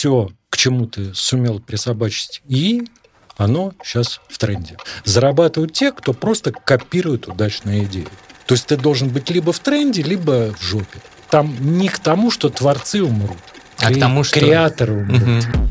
все, к чему ты сумел присобачить и оно сейчас в тренде. Зарабатывают те, кто просто копирует удачные идеи. То есть ты должен быть либо в тренде, либо в жопе. Там не к тому, что творцы умрут, а к тому, что... креаторы умрут. Угу.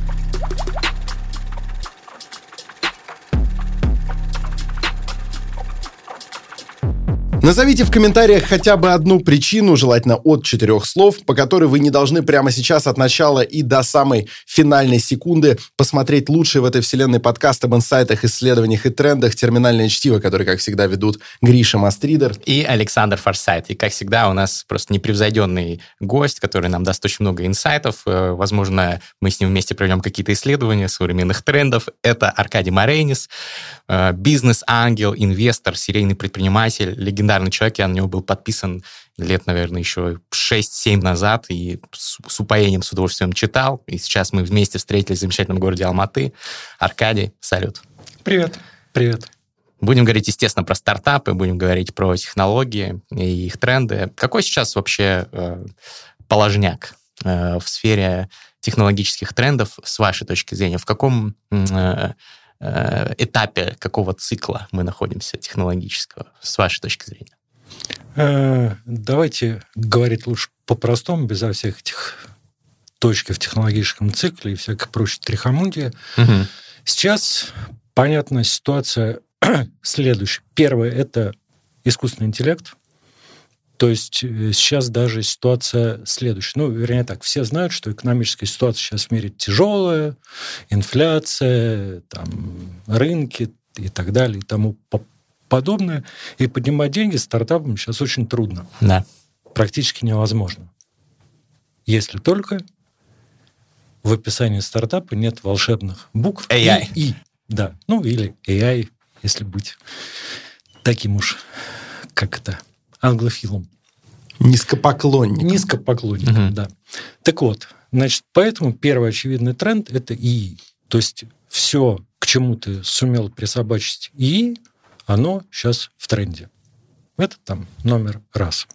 Назовите в комментариях хотя бы одну причину, желательно от четырех слов, по которой вы не должны прямо сейчас от начала и до самой финальной секунды посмотреть лучшие в этой вселенной подкасты об инсайтах, исследованиях и трендах «Терминальное чтиво», которые, как всегда, ведут Гриша Мастридер. И Александр Форсайт. И, как всегда, у нас просто непревзойденный гость, который нам даст очень много инсайтов. Э, возможно, мы с ним вместе проведем какие-то исследования современных трендов. Это Аркадий Марейнис, э, бизнес-ангел, инвестор, серийный предприниматель, легендарный легендарный человек, я на него был подписан лет, наверное, еще 6-7 назад, и с, с упоением, с удовольствием читал. И сейчас мы вместе встретились в замечательном городе Алматы. Аркадий, салют. Привет. Привет. Будем говорить, естественно, про стартапы, будем говорить про технологии и их тренды. Какой сейчас вообще э, положняк э, в сфере технологических трендов с вашей точки зрения? В каком э, Э, этапе какого цикла мы находимся технологического, с вашей точки зрения? Э, давайте говорить лучше по-простому, безо всех этих точек в технологическом цикле и всякой прочей трихомудии. Угу. Сейчас, понятна ситуация следующая. Первое – это искусственный интеллект. То есть э, сейчас даже ситуация следующая. Ну, вернее так, все знают, что экономическая ситуация сейчас в мире тяжелая, инфляция, там, рынки и так далее, и тому подобное. И поднимать деньги стартапам сейчас очень трудно. Да. Практически невозможно. Если только в описании стартапа нет волшебных букв. AI. И, и. Да. Ну, или AI, если быть таким уж, как это, англофилом. Низкопоклонник. Низкопоклонник, угу. да. Так вот, значит, поэтому первый очевидный тренд – это ИИ. То есть все, к чему ты сумел присобачить ИИ, оно сейчас в тренде. Это там номер раз.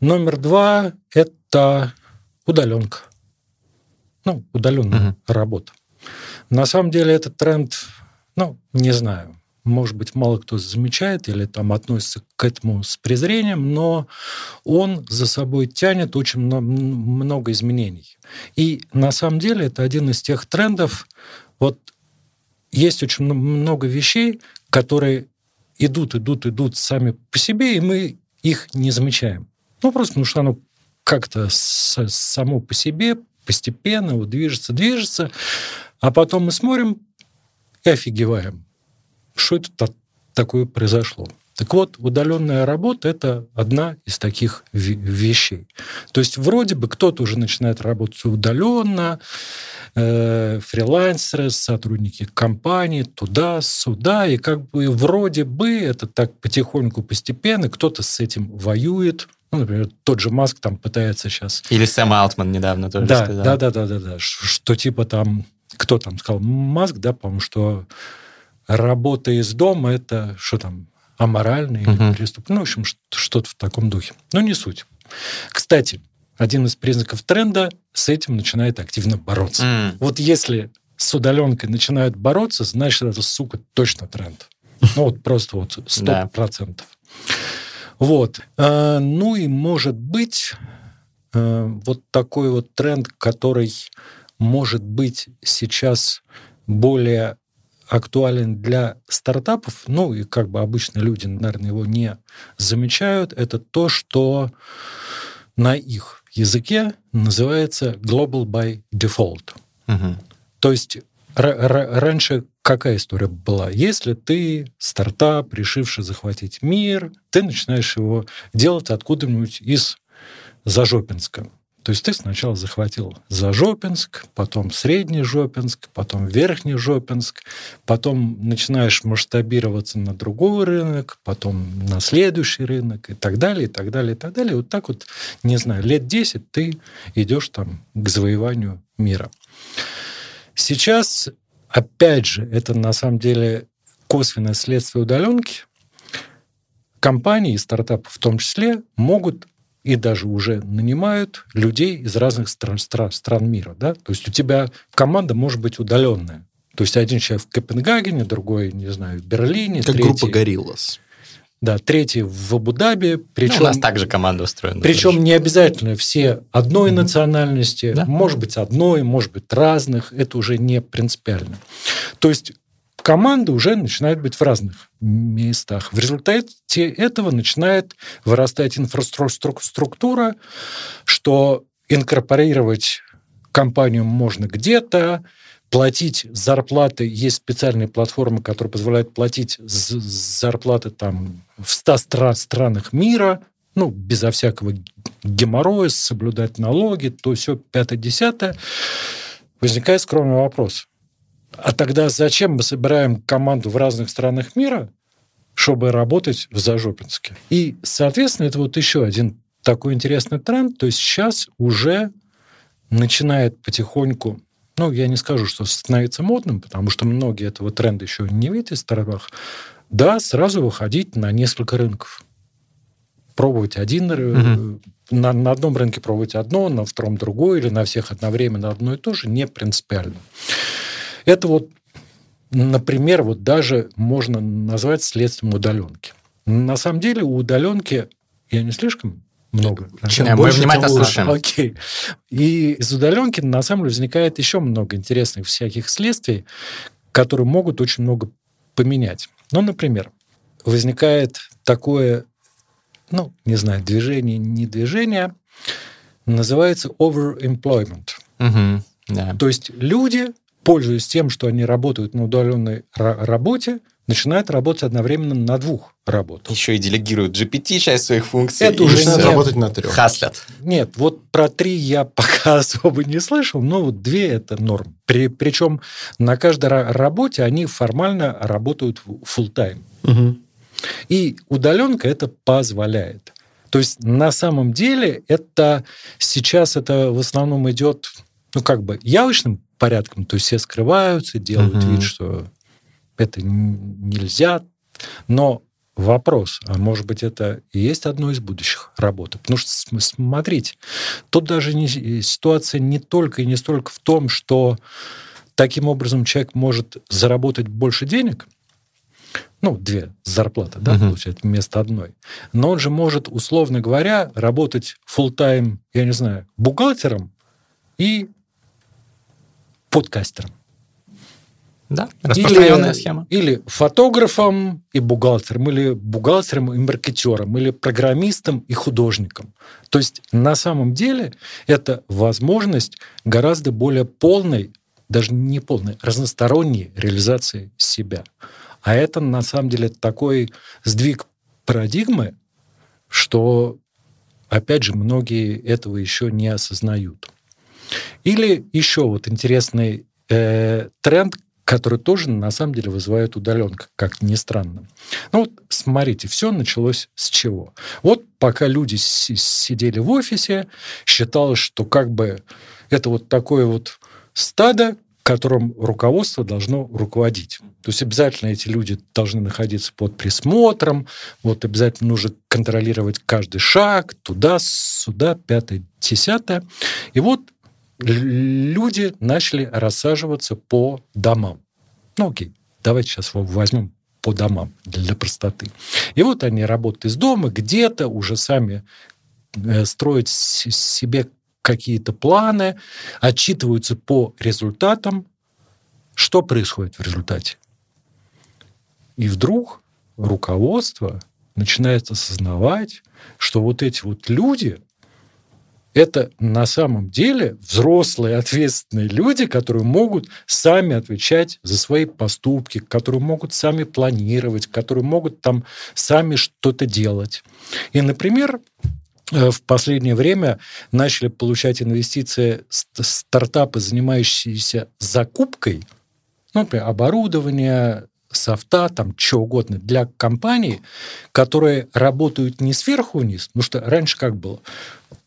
Номер два – это удаленка. Ну, удаленная угу. работа. На самом деле этот тренд, ну, не знаю, может быть, мало кто замечает или там относится к этому с презрением, но он за собой тянет очень много изменений. И на самом деле это один из тех трендов, вот есть очень много вещей, которые идут, идут, идут сами по себе, и мы их не замечаем. Ну, просто потому что оно как-то само по себе постепенно вот движется, движется, а потом мы смотрим и офигеваем что это такое произошло. Так вот, удаленная работа – это одна из таких вещей. То есть вроде бы кто-то уже начинает работать удаленно, э, фрилансеры, сотрудники компании, туда-сюда, и как бы вроде бы это так потихоньку, постепенно, кто-то с этим воюет, ну, например, тот же Маск там пытается сейчас... Или Сэм Алтман недавно тоже да, сказал. Да, да, да, да, да, что типа там, кто там сказал, Маск, да, по-моему, что работа из дома это что там, аморально или угу. преступно. Ну, в общем, что-то в таком духе. Но не суть. Кстати, один из признаков тренда с этим начинает активно бороться. Mm. Вот если с удаленкой начинают бороться, значит, это, сука, точно тренд. Ну, вот просто вот сто процентов. Вот. А, ну и может быть а, вот такой вот тренд, который может быть сейчас более актуален для стартапов, ну и как бы обычно люди, наверное, его не замечают, это то, что на их языке называется global by default. Угу. То есть раньше какая история была? Если ты стартап, решивший захватить мир, ты начинаешь его делать откуда-нибудь из Зажопинска. То есть ты сначала захватил Зажопинск, потом Средний Жопинск, потом Верхний Жопинск, потом начинаешь масштабироваться на другой рынок, потом на следующий рынок и так далее, и так далее, и так далее. Вот так вот, не знаю, лет 10 ты идешь там к завоеванию мира. Сейчас, опять же, это на самом деле косвенное следствие удаленки. Компании, стартапы в том числе, могут и даже уже нанимают людей из разных стран, стран, стран мира. Да? То есть у тебя команда может быть удаленная. То есть один человек в Копенгагене, другой, не знаю, в Берлине. Как третий... группа Гориллас. Да, третий в Абу-Даби. Причем, ну, у нас также команда устроена. Причем тоже. не обязательно все одной mm-hmm. национальности, да? может быть одной, может быть разных, это уже не принципиально. То есть команды уже начинают быть в разных местах. В результате этого начинает вырастать инфраструктура, что инкорпорировать компанию можно где-то, платить зарплаты. Есть специальные платформы, которые позволяют платить зарплаты там в 100 стра- странах мира, ну, безо всякого геморроя, соблюдать налоги, то все пятое-десятое. Возникает скромный вопрос. А тогда зачем мы собираем команду в разных странах мира, чтобы работать в Зажопинске? И, соответственно, это вот еще один такой интересный тренд. То есть сейчас уже начинает потихоньку ну, я не скажу, что становится модным, потому что многие этого тренда еще не видят в сторонах, да, сразу выходить на несколько рынков. Пробовать один, угу. на, на одном рынке пробовать одно, на втором другое, или на всех одновременно одно и то же, не принципиально. Это вот, например, вот даже можно назвать следствием удаленки. На самом деле у удаленки, я не слишком много. Чем Мы больше, внимательно тем слушаем. Окей. И из удаленки на самом деле возникает еще много интересных всяких следствий, которые могут очень много поменять. Ну, например, возникает такое, ну, не знаю, движение, не движение, называется overemployment. Угу, да. То есть люди, пользуясь тем, что они работают на удаленной работе, начинают работать одновременно на двух работах. Еще и делегируют GPT часть своих функций. Это уже начинают работать на трех. Хаслят. Нет, вот про три я пока особо не слышал, но вот две это норм. При, причем на каждой работе они формально работают full time. Угу. И удаленка это позволяет. То есть на самом деле это сейчас это в основном идет ну как бы явочным порядком, то есть все скрываются, делают угу. вид, что это нельзя. Но вопрос, а может быть, это и есть одно из будущих работ? Потому что, смотрите, тут даже не, ситуация не только и не столько в том, что таким образом человек может заработать больше денег, ну, две зарплаты, да, угу. получать вместо одной. Но он же может, условно говоря, работать full тайм я не знаю, бухгалтером и подкастером. Да, распространенная или, схема. Или фотографом и бухгалтером, или бухгалтером и маркетером, или программистом и художником. То есть на самом деле это возможность гораздо более полной, даже не полной, разносторонней реализации себя. А это на самом деле такой сдвиг парадигмы, что, опять же, многие этого еще не осознают. Или еще вот интересный э, тренд, который тоже на самом деле вызывает удаленка, как ни странно. Ну вот смотрите, все началось с чего? Вот пока люди сидели в офисе, считалось, что как бы это вот такое вот стадо, которым руководство должно руководить. То есть обязательно эти люди должны находиться под присмотром, вот обязательно нужно контролировать каждый шаг, туда, сюда, пятое, десятое. И вот люди начали рассаживаться по домам. Ну, окей, давайте сейчас возьмем по домам для простоты. И вот они работают из дома, где-то уже сами э, строят себе какие-то планы, отчитываются по результатам. Что происходит в результате? И вдруг руководство начинает осознавать, что вот эти вот люди, это на самом деле взрослые, ответственные люди, которые могут сами отвечать за свои поступки, которые могут сами планировать, которые могут там сами что-то делать. И, например, э, в последнее время начали получать инвестиции стартапы, занимающиеся закупкой, ну, например, оборудования, софта, там, что угодно, для компаний, которые работают не сверху вниз, потому что раньше как было?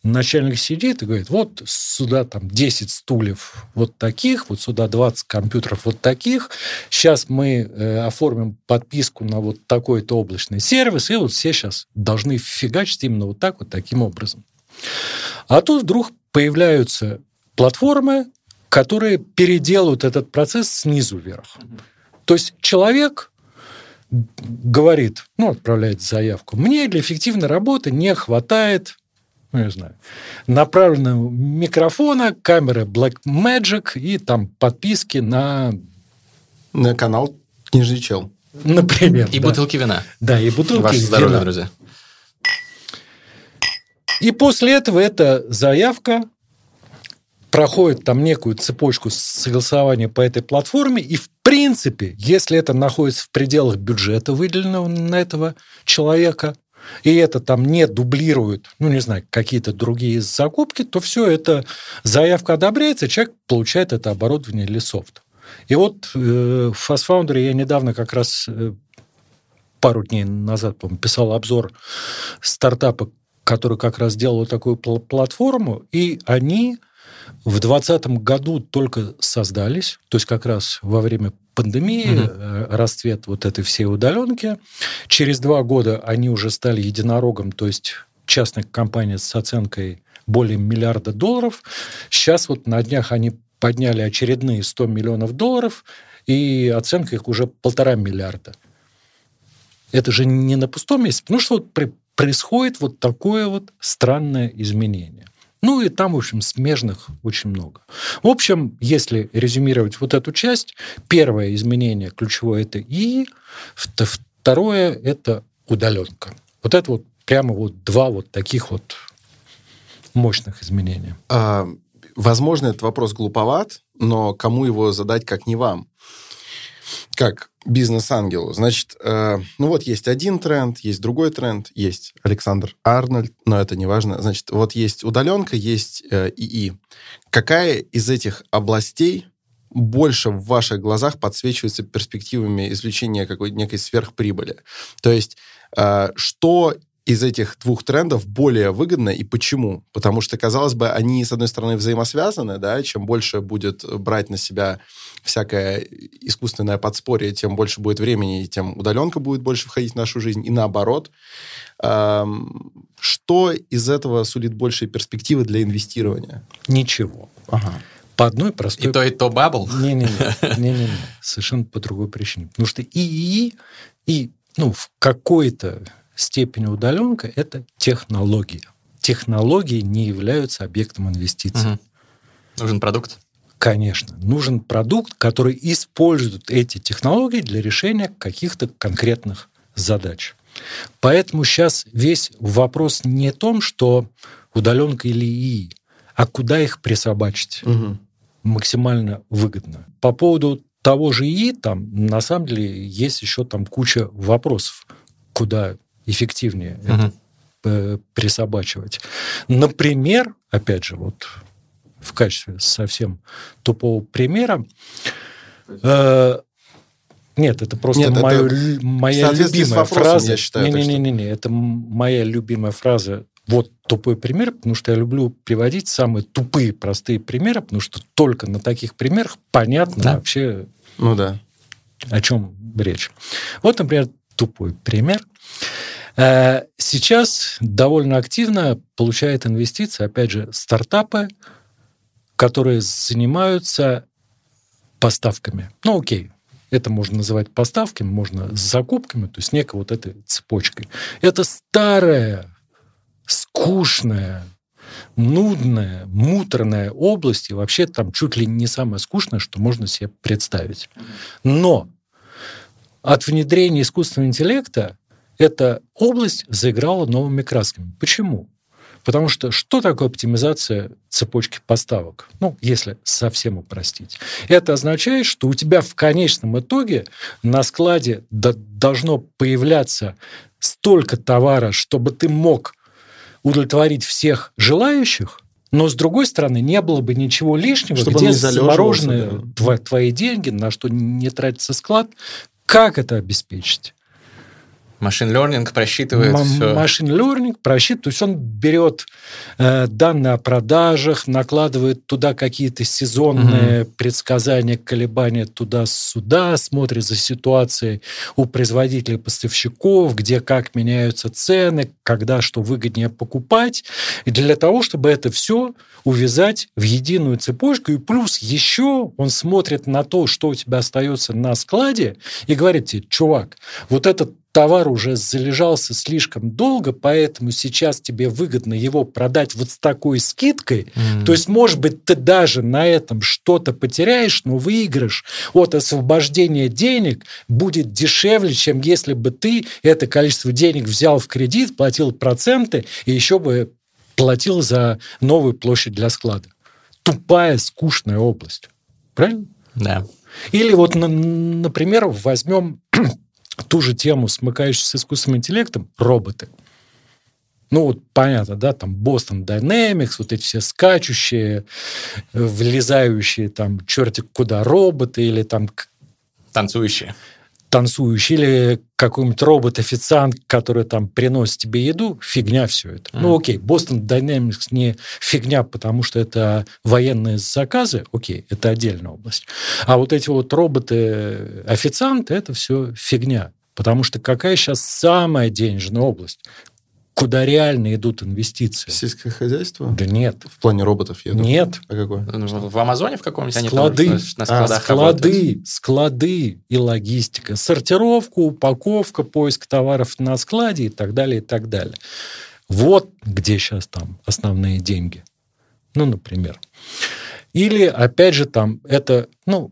начальник сидит и говорит, вот сюда там 10 стульев вот таких, вот сюда 20 компьютеров вот таких, сейчас мы э, оформим подписку на вот такой-то облачный сервис, и вот все сейчас должны фигачить именно вот так, вот таким образом. А тут вдруг появляются платформы, которые переделывают этот процесс снизу вверх. То есть человек говорит, ну, отправляет заявку, мне для эффективной работы не хватает ну, не знаю, направленного микрофона, камеры Blackmagic и там подписки на... На канал Книжный чел. Например. И да. бутылки вина. Да, и бутылки Ваше здоровье, вина. друзья. И после этого эта заявка проходит там некую цепочку согласования по этой платформе, и в принципе, если это находится в пределах бюджета, выделенного на этого человека, и это там не дублирует, ну, не знаю, какие-то другие закупки, то все это заявка одобряется, человек получает это оборудование или софт. И вот э, в FastFoundry я недавно как раз э, пару дней назад, писал обзор стартапа, который как раз делал такую платформу, и они в 2020 году только создались, то есть как раз во время пандемии, угу. расцвет вот этой всей удаленки. Через два года они уже стали единорогом, то есть частная компания с оценкой более миллиарда долларов. Сейчас вот на днях они подняли очередные 100 миллионов долларов, и оценка их уже полтора миллиарда. Это же не на пустом месте. Ну что вот происходит вот такое вот странное изменение. Ну и там, в общем, смежных очень много. В общем, если резюмировать вот эту часть, первое изменение ключевое – это И, второе – это удаленка. Вот это вот прямо вот два вот таких вот мощных изменения. А, возможно, этот вопрос глуповат, но кому его задать, как не вам? Как бизнес-ангелу. Значит, э, ну вот есть один тренд, есть другой тренд, есть Александр Арнольд, но это не важно. Значит, вот есть удаленка, есть э, ИИ. Какая из этих областей больше в ваших глазах подсвечивается перспективами извлечения какой-то некой сверхприбыли? То есть, э, что из этих двух трендов более выгодно и почему? Потому что, казалось бы, они, с одной стороны, взаимосвязаны, да, чем больше будет брать на себя всякое искусственное подспорье, тем больше будет времени, и тем удаленка будет больше входить в нашу жизнь, и наоборот. Что из этого сулит большие перспективы для инвестирования? Ничего. Ага. По одной простой... И то, и то бабл? Не-не-не. Совершенно по другой причине. Потому что ИИ и ну, в какой-то степени удаленка – это технология. Технологии не являются объектом инвестиций. Угу. Нужен продукт? Конечно. Нужен продукт, который использует эти технологии для решения каких-то конкретных задач. Поэтому сейчас весь вопрос не в том, что удаленка или ИИ, а куда их присобачить угу. максимально выгодно. По поводу того же ИИ, там на самом деле есть еще там куча вопросов, куда эффективнее угу. это э, присобачивать. Например, опять же, вот в качестве совсем тупого примера, э, нет, это просто Нет, мое, это моя любимая фраза. Я считаю, не, не, не, не, это моя любимая фраза. Вот тупой пример, потому что я люблю приводить самые тупые, простые примеры, потому что только на таких примерах понятно да. вообще, ну да, о чем речь. Вот, например, тупой пример. Э, сейчас довольно активно получает инвестиции, опять же, стартапы, которые занимаются поставками. Ну, окей, это можно называть поставками, можно закупками, то есть некой вот этой цепочкой. Это старая, скучная, нудная, муторная область, и вообще там чуть ли не самое скучное, что можно себе представить. Но от внедрения искусственного интеллекта эта область заиграла новыми красками. Почему? Потому что что такое оптимизация цепочки поставок? Ну, если совсем упростить. Это означает, что у тебя в конечном итоге на складе должно появляться столько товара, чтобы ты мог удовлетворить всех желающих, но с другой стороны, не было бы ничего лишнего, Чтобы где заморожены да. твои деньги, на что не тратится склад. Как это обеспечить? Машин learning просчитывает М- все. Машин learning просчитывает, то есть он берет э, данные о продажах, накладывает туда какие-то сезонные предсказания, колебания туда-сюда, смотрит за ситуацией у производителей, поставщиков, где как меняются цены, когда что выгоднее покупать. И для того, чтобы это все увязать в единую цепочку. И плюс еще он смотрит на то, что у тебя остается на складе, и говорит тебе, чувак, вот этот товар уже залежался слишком долго, поэтому сейчас тебе выгодно его продать вот с такой скидкой. М. То есть, может быть, ты даже на этом что-то потеряешь, но выигрыш от освобождения денег будет дешевле, чем если бы ты это количество денег взял в кредит, платил проценты и еще бы платил за новую площадь для склада. Тупая, скучная область. Правильно? Да. Или вот, на- например, возьмем ту же тему, смыкающуюся с искусственным интеллектом, роботы. Ну, вот понятно, да, там Boston Dynamics, вот эти все скачущие, э, влезающие там чертик куда роботы, или там Танцующие. Танцующий, или какой-нибудь робот-официант, который там приносит тебе еду, фигня все это. Ну, окей, Boston Dynamics не фигня, потому что это военные заказы, окей, это отдельная область. А вот эти вот роботы-официанты, это все фигня. Потому что какая сейчас самая денежная область? Куда реально идут инвестиции? Сельское хозяйство? Да нет. В плане роботов, я думаю. Нет. А какое? Ну, В в Амазоне в каком-нибудь они там Склады. на- на складах работают? склады, склады и логистика, сортировка, упаковка, поиск товаров на складе и так далее, и так далее. Вот где сейчас там основные деньги. Ну, например. Или, опять же, там это, ну,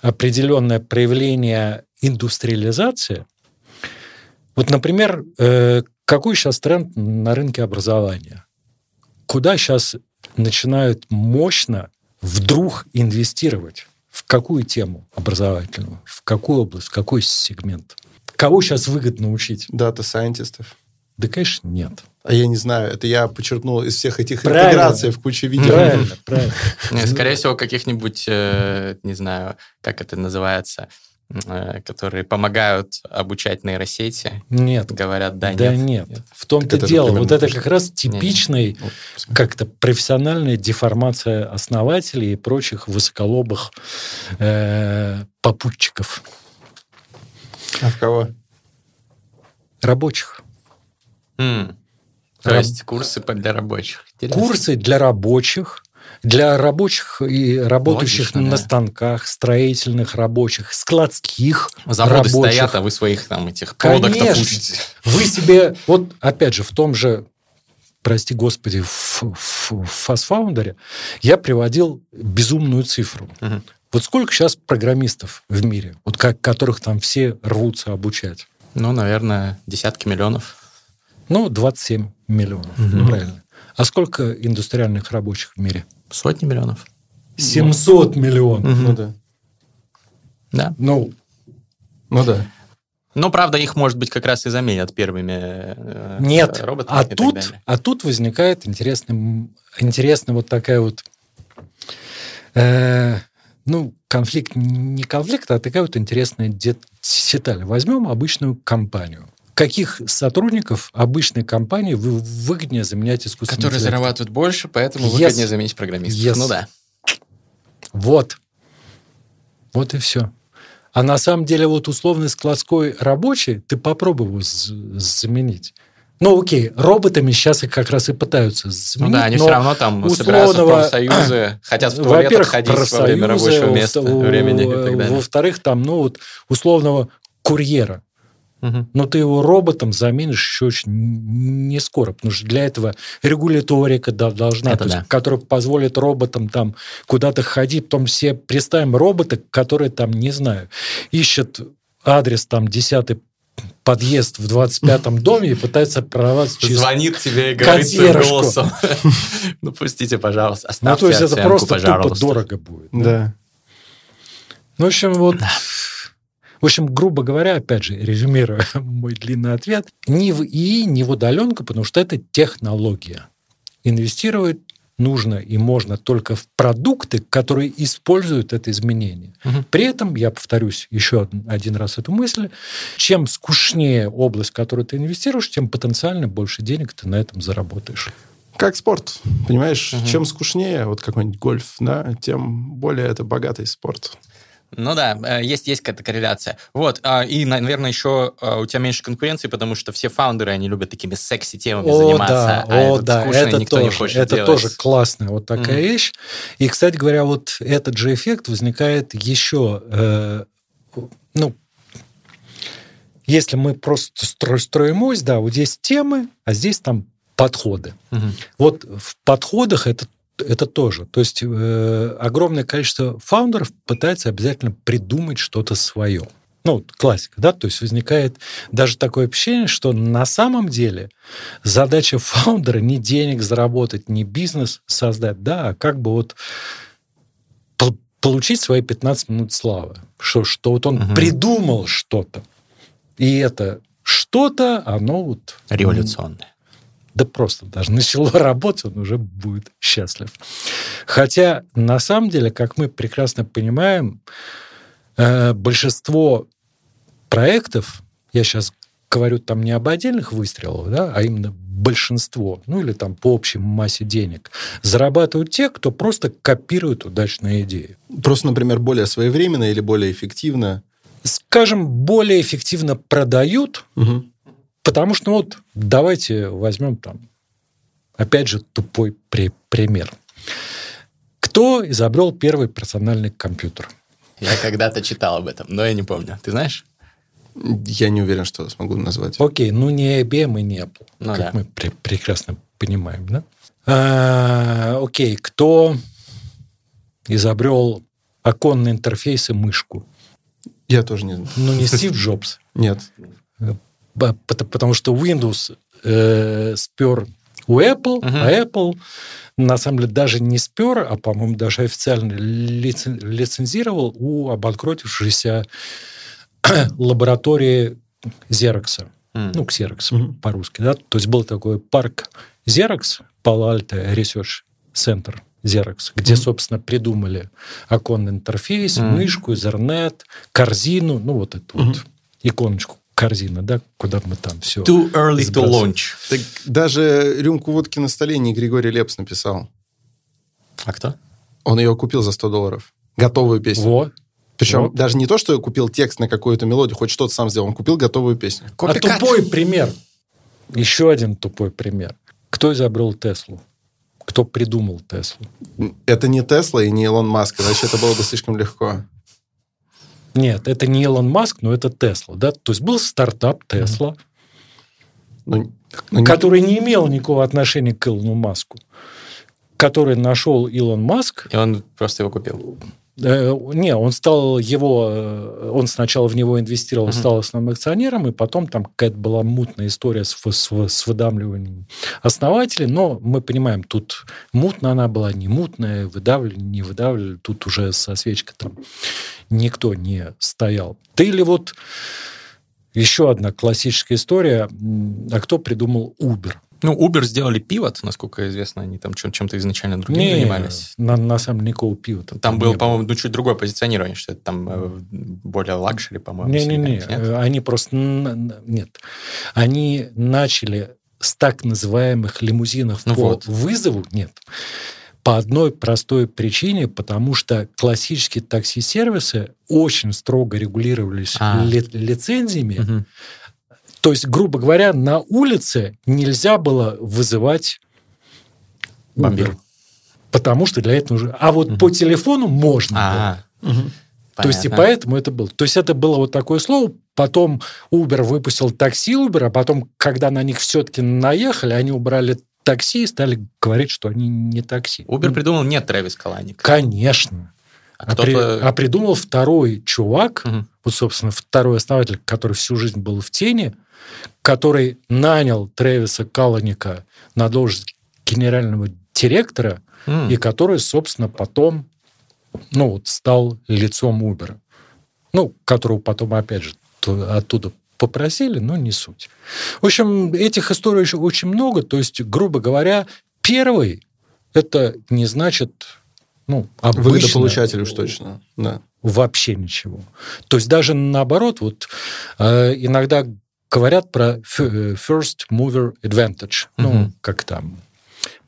определенное проявление индустриализации. Вот, например, э, какой сейчас тренд на рынке образования? Куда сейчас начинают мощно вдруг инвестировать? В какую тему образовательную? В какую область? В какой сегмент? Кого сейчас выгодно учить? Дата-сайентистов. Да, конечно, нет. А я не знаю, это я подчеркнул из всех этих Правильно. интеграций в куче видео. Правильно, правильно. Скорее всего, каких-нибудь, э, не знаю, как это называется, которые помогают обучать нейросети. Нет. Говорят, да, Да, нет. нет. В том-то Так дело. Вот это как раз типичный Ну, как-то профессиональная деформация основателей и прочих высоколобых э, попутчиков А в кого? рабочих. М. То Раб- есть курсы для рабочих. Интересно. Курсы для рабочих, для рабочих и работающих Логично, на да. станках, строительных рабочих, складских Заводы рабочих. стоят, а вы своих там этих продуктов Конечно. учите. Вы себе, вот опять же, в том же, прости господи, в, в, в FastFoundер я приводил безумную цифру. Мгм. Вот сколько сейчас программистов в мире, вот как, которых там все рвутся обучать? Ну, наверное, десятки миллионов. Ну, 27 миллионов, Мгм. правильно. А сколько индустриальных рабочих в мире? Sotни миллионов. 700 миллионов. Ну да. Да. Ну, Ну да. Ну, правда, их, может быть, как раз и заменят первыми э, Нет, роботами а и так тут, далее. а тут возникает интересный, интересная вот такая вот, э, ну, конфликт, не конфликт, а такая вот интересная де- деталь. Возьмем обычную компанию. Каких сотрудников обычной компании вы- выгоднее заменять искусственным Которые интеллектом? зарабатывают больше, поэтому Yes. выгоднее заменить программистов. Yes. Ну да. Вот. Вот и все. А на самом деле вот условный складской рабочий, ты з- заменить. Ну, окей, роботами сейчас их как раз и пытаются Ну заменить. да, они все равно там собираются в условного- профсоюзы, хотят в туалет Во-первых, ходить во время рабочего места, во- времени и так далее. Во-вторых, там, ну, вот условного курьера. Но ты его роботом заменишь еще очень не скоро, потому что для этого регуляторика да- должна, Это то есть, да. которая позволит роботам там куда-то ходить. Потом все представим робота, который там, не знаю, ищет адрес там 10 подъезд в 25-м доме и пытается прорваться через... Звонит тебе и говорит своим голосом. Ну, пустите, пожалуйста, Ну, оставьте то есть это просто тупо дорого будет. Да. Ну, в общем, вот... В общем, грубо говоря, опять же, резюмируя мой длинный ответ, ни в ИИ, ни в удаленку, потому что это технология. Инвестировать нужно и можно только в продукты, которые используют это изменение. Угу. При этом, я повторюсь еще один раз эту мысль, чем скучнее область, в которую ты инвестируешь, тем потенциально больше денег ты на этом заработаешь. Как спорт, понимаешь? Угу. Чем скучнее вот какой-нибудь гольф, да, тем более это богатый спорт. Ну да, э, есть, есть какая-то корреляция. Вот, а, и, наверное, еще а, у тебя меньше конкуренции, потому что все фаундеры, они любят такими секси-темами о, заниматься, да, а о, да, скучно, это никто тоже, не хочет Это делать. тоже классная вот такая mm-hmm. вещь. И, кстати говоря, вот этот же эффект возникает еще, э, ну, если мы просто строим ось, да, вот здесь темы, а здесь там подходы. Угу. Вот в подходах это это тоже. То есть э, огромное количество фаундеров пытается обязательно придумать что-то свое. Ну, классика, да, то есть возникает даже такое ощущение, что на самом деле задача фаундера не денег заработать, не бизнес создать, да, а как бы вот получить свои 15 минут славы. Что, что вот он угу. придумал что-то. И это что-то, оно вот... Революционное да просто даже начало работать, он уже будет счастлив. Хотя, на самом деле, как мы прекрасно понимаем, э, большинство проектов, я сейчас говорю там не об отдельных выстрелах, да, а именно большинство, ну или там по общей массе денег, зарабатывают те, кто просто копирует удачные идеи. Просто, например, более своевременно или более эффективно? Скажем, более эффективно продают, угу. Потому что, ну, вот, давайте возьмем там, опять же, тупой при пример. Кто изобрел первый персональный компьютер? Я когда-то читал об этом, но я не помню. Ты знаешь? Я не уверен, что смогу назвать. Окей, ну не IBM и не Apple, ну, как да. мы пр- прекрасно понимаем, да? А, окей, кто изобрел оконный интерфейс и мышку? Я тоже не знаю. Ну, не Стив Джобс. Нет потому что Windows э, спер у Apple, uh-huh. а Apple на самом деле даже не спер, а, по-моему, даже официально лицен, лицензировал у обанкротившейся лаборатории Xerox. Mm. Ну, Xerox mm-hmm. по-русски. Да? То есть был такой парк Xerox, Palo Alto Research Center Xerox, где, mm-hmm. собственно, придумали оконный интерфейс, mm-hmm. мышку, Ethernet, корзину, ну, вот эту mm-hmm. вот иконочку корзина, да, куда мы там все... Too early to launch. Так даже рюмку водки на столе не Григорий Лепс написал. А кто? Он ее купил за 100 долларов. Готовую песню. Вот. Причем вот. даже не то, что купил текст на какую-то мелодию, хоть что-то сам сделал, он купил готовую песню. А тупой пример. Еще один тупой пример. Кто изобрел Теслу? Кто придумал Теслу? Это не Тесла и не Илон Маск, иначе это было бы слишком легко. Нет, это не Илон Маск, но это Тесла. Да? То есть был стартап Тесла, ну, ну, который не имел никакого отношения к Илону Маску, который нашел Илон Маск. И он просто его купил. Э, не, он стал его, э, он сначала в него инвестировал, uh-huh. стал основным акционером, и потом там какая-то была мутная история с, с, с выдавливанием основателей, но мы понимаем, тут мутная она была, не мутная, выдавливали, не выдавливали, тут уже со свечкой там никто не стоял. Ты или вот еще одна классическая история, а кто придумал Uber? Ну, Uber сделали pivot, насколько известно, они там чем-то изначально другим не, занимались. На, на самом деле никакого pivot а. Там, там был, по-моему, ну, чуть другое позиционирование, что это там э, более luxury, по-моему. Не-не-не, они просто... Нет. Они начали с так называемых лимузинов ну по вот. вызову. Нет. По одной простой причине, потому что классические такси-сервисы очень строго регулировались а. ли, лицензиями. Угу то есть, грубо говоря, на улице нельзя было вызывать Uber. Потому что для этого нужно... А вот угу. по телефону можно А-а-а. было. Угу. То есть, и поэтому это было. То есть, это было вот такое слово. Потом Uber выпустил такси Uber, а потом, когда на них все-таки наехали, они убрали такси и стали говорить, что они не такси. Uber придумал не Трэвис Каланик. Конечно. А, а, при, а придумал второй чувак, угу. вот, собственно, второй основатель, который всю жизнь был в тени, который нанял Трэвиса Каланика на должность генерального директора, mm. и который, собственно, потом ну, вот, стал лицом Uber. Ну, которого потом, опять же, оттуда попросили, но не суть. В общем, этих историй еще очень много. То есть, грубо говоря, первый это не значит ну, обычно... Выгодополучателю уж точно, да. Вообще ничего. То есть даже наоборот, вот э, иногда говорят про first mover advantage, угу. ну, как там,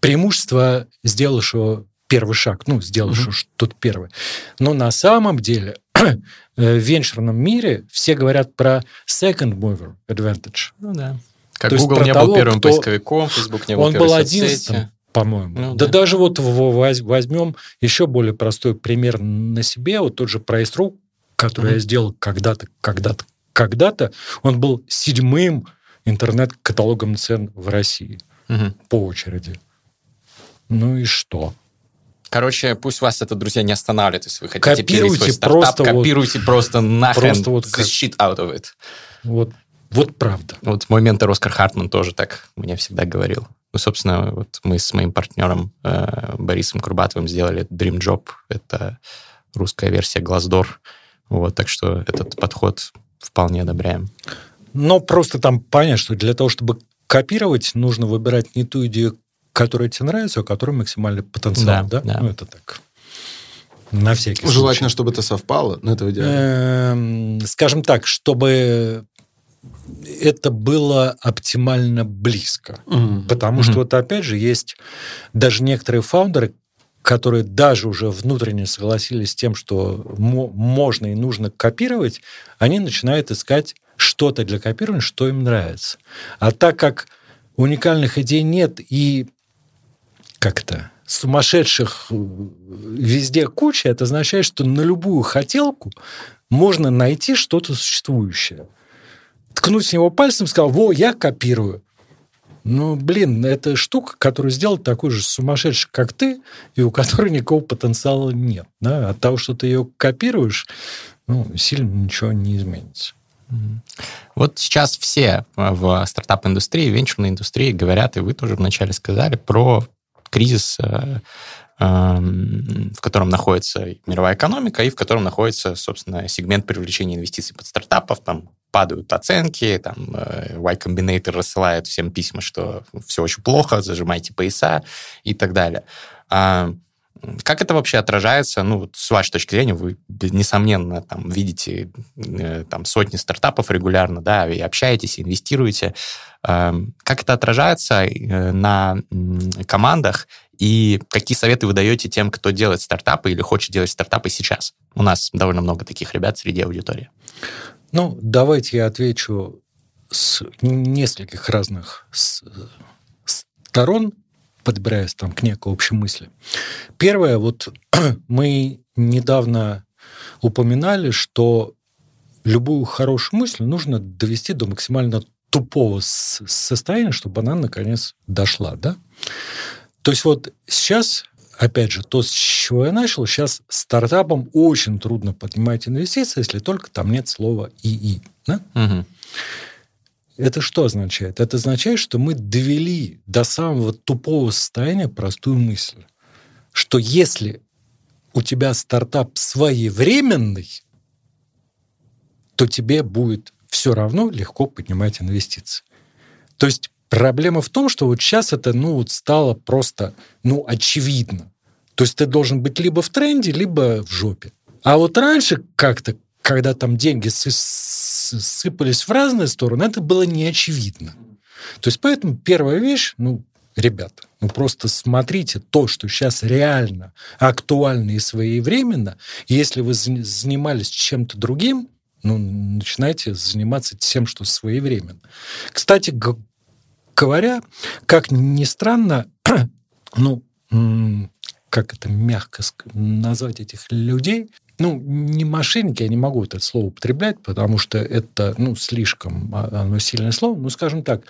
преимущество сделавшего первый шаг, ну, сделавшего угу. что-то первое. Но на самом деле э, в венчурном мире все говорят про second mover advantage. Ну да. Как То Google не того, был первым кто... поисковиком, Facebook не был Он был одиннадцатым, по-моему. Ну, да, да даже вот возьмем еще более простой пример на себе, вот тот же проезд.ру, который mm-hmm. я сделал когда-то, когда-то, когда-то, он был седьмым интернет-каталогом цен в России mm-hmm. по очереди. Ну и что? Короче, пусть вас это, друзья, не останавливает, если вы хотите копируйте свой стартап, просто копируйте вот, просто нахрен просто вот the shit out of it. Вот, вот правда. Вот мой ментор Оскар Хартман тоже так мне всегда говорил. Ну, собственно, вот мы с моим партнером э, Борисом Курбатовым сделали Dream Job. Это русская версия Glassdoor. Вот, так что этот подход вполне одобряем. Но просто там понятно, что для того, чтобы копировать, нужно выбирать не ту идею, которая тебе нравится, а которая максимальный потенциал, да? да? да. Ну, это так. На всякий Желательно, случай. чтобы это совпало, но это идеально. Эм, скажем так, чтобы это было оптимально близко. Mm-hmm. Потому mm-hmm. что вот опять же есть даже некоторые фаундеры, которые даже уже внутренне согласились с тем, что можно и нужно копировать, они начинают искать что-то для копирования, что им нравится. А так как уникальных идей нет и как-то сумасшедших э, везде куча, это означает, что на любую хотелку можно найти что-то существующее ткнуть с него пальцем, сказал, во, я копирую. Ну, блин, это штука, которую сделал такой же сумасшедший, как ты, и у которой никакого потенциала нет. Да? От того, что ты ее копируешь, ну, сильно ничего не изменится. Вот сейчас все в стартап-индустрии, венчурной индустрии говорят, и вы тоже вначале сказали, про кризис, э, эм, в котором находится мировая экономика и в котором находится, собственно, сегмент привлечения инвестиций под стартапов, там падают оценки, там э, Y Combinator рассылает всем письма, что все очень плохо, зажимайте пояса и так далее. А, как это вообще отражается, ну, с вашей точки зрения, вы, несомненно, там, видите э, там, сотни стартапов регулярно, да, и общаетесь, инвестируете. А, как это отражается э, на командах и какие советы вы даете тем, кто делает стартапы или хочет делать стартапы сейчас? У нас довольно много таких ребят среди аудитории. Ну, давайте я отвечу с нескольких разных сторон, подбираясь там к некой общей мысли. Первое, вот мы недавно упоминали, что любую хорошую мысль нужно довести до максимально тупого состояния, чтобы она наконец дошла, да? То есть вот сейчас опять же, то, с чего я начал, сейчас стартапам очень трудно поднимать инвестиции, если только там нет слова ИИ. Да? Угу. Это что означает? Это означает, что мы довели до самого тупого состояния простую мысль, что если у тебя стартап своевременный, то тебе будет все равно легко поднимать инвестиции. То есть Проблема в том, что вот сейчас это, ну, вот стало просто, ну, очевидно. То есть ты должен быть либо в тренде, либо в жопе. А вот раньше как-то, когда там деньги сыпались в разные стороны, это было не очевидно. То есть поэтому первая вещь, ну, ребята, ну просто смотрите то, что сейчас реально актуально и своевременно. Если вы занимались чем-то другим, ну, начинайте заниматься тем, что своевременно. Кстати, говоря, как ни странно, ну, как это мягко назвать этих людей, ну, не мошенники, я не могу это слово употреблять, потому что это, ну, слишком а, оно сильное слово, ну, скажем так,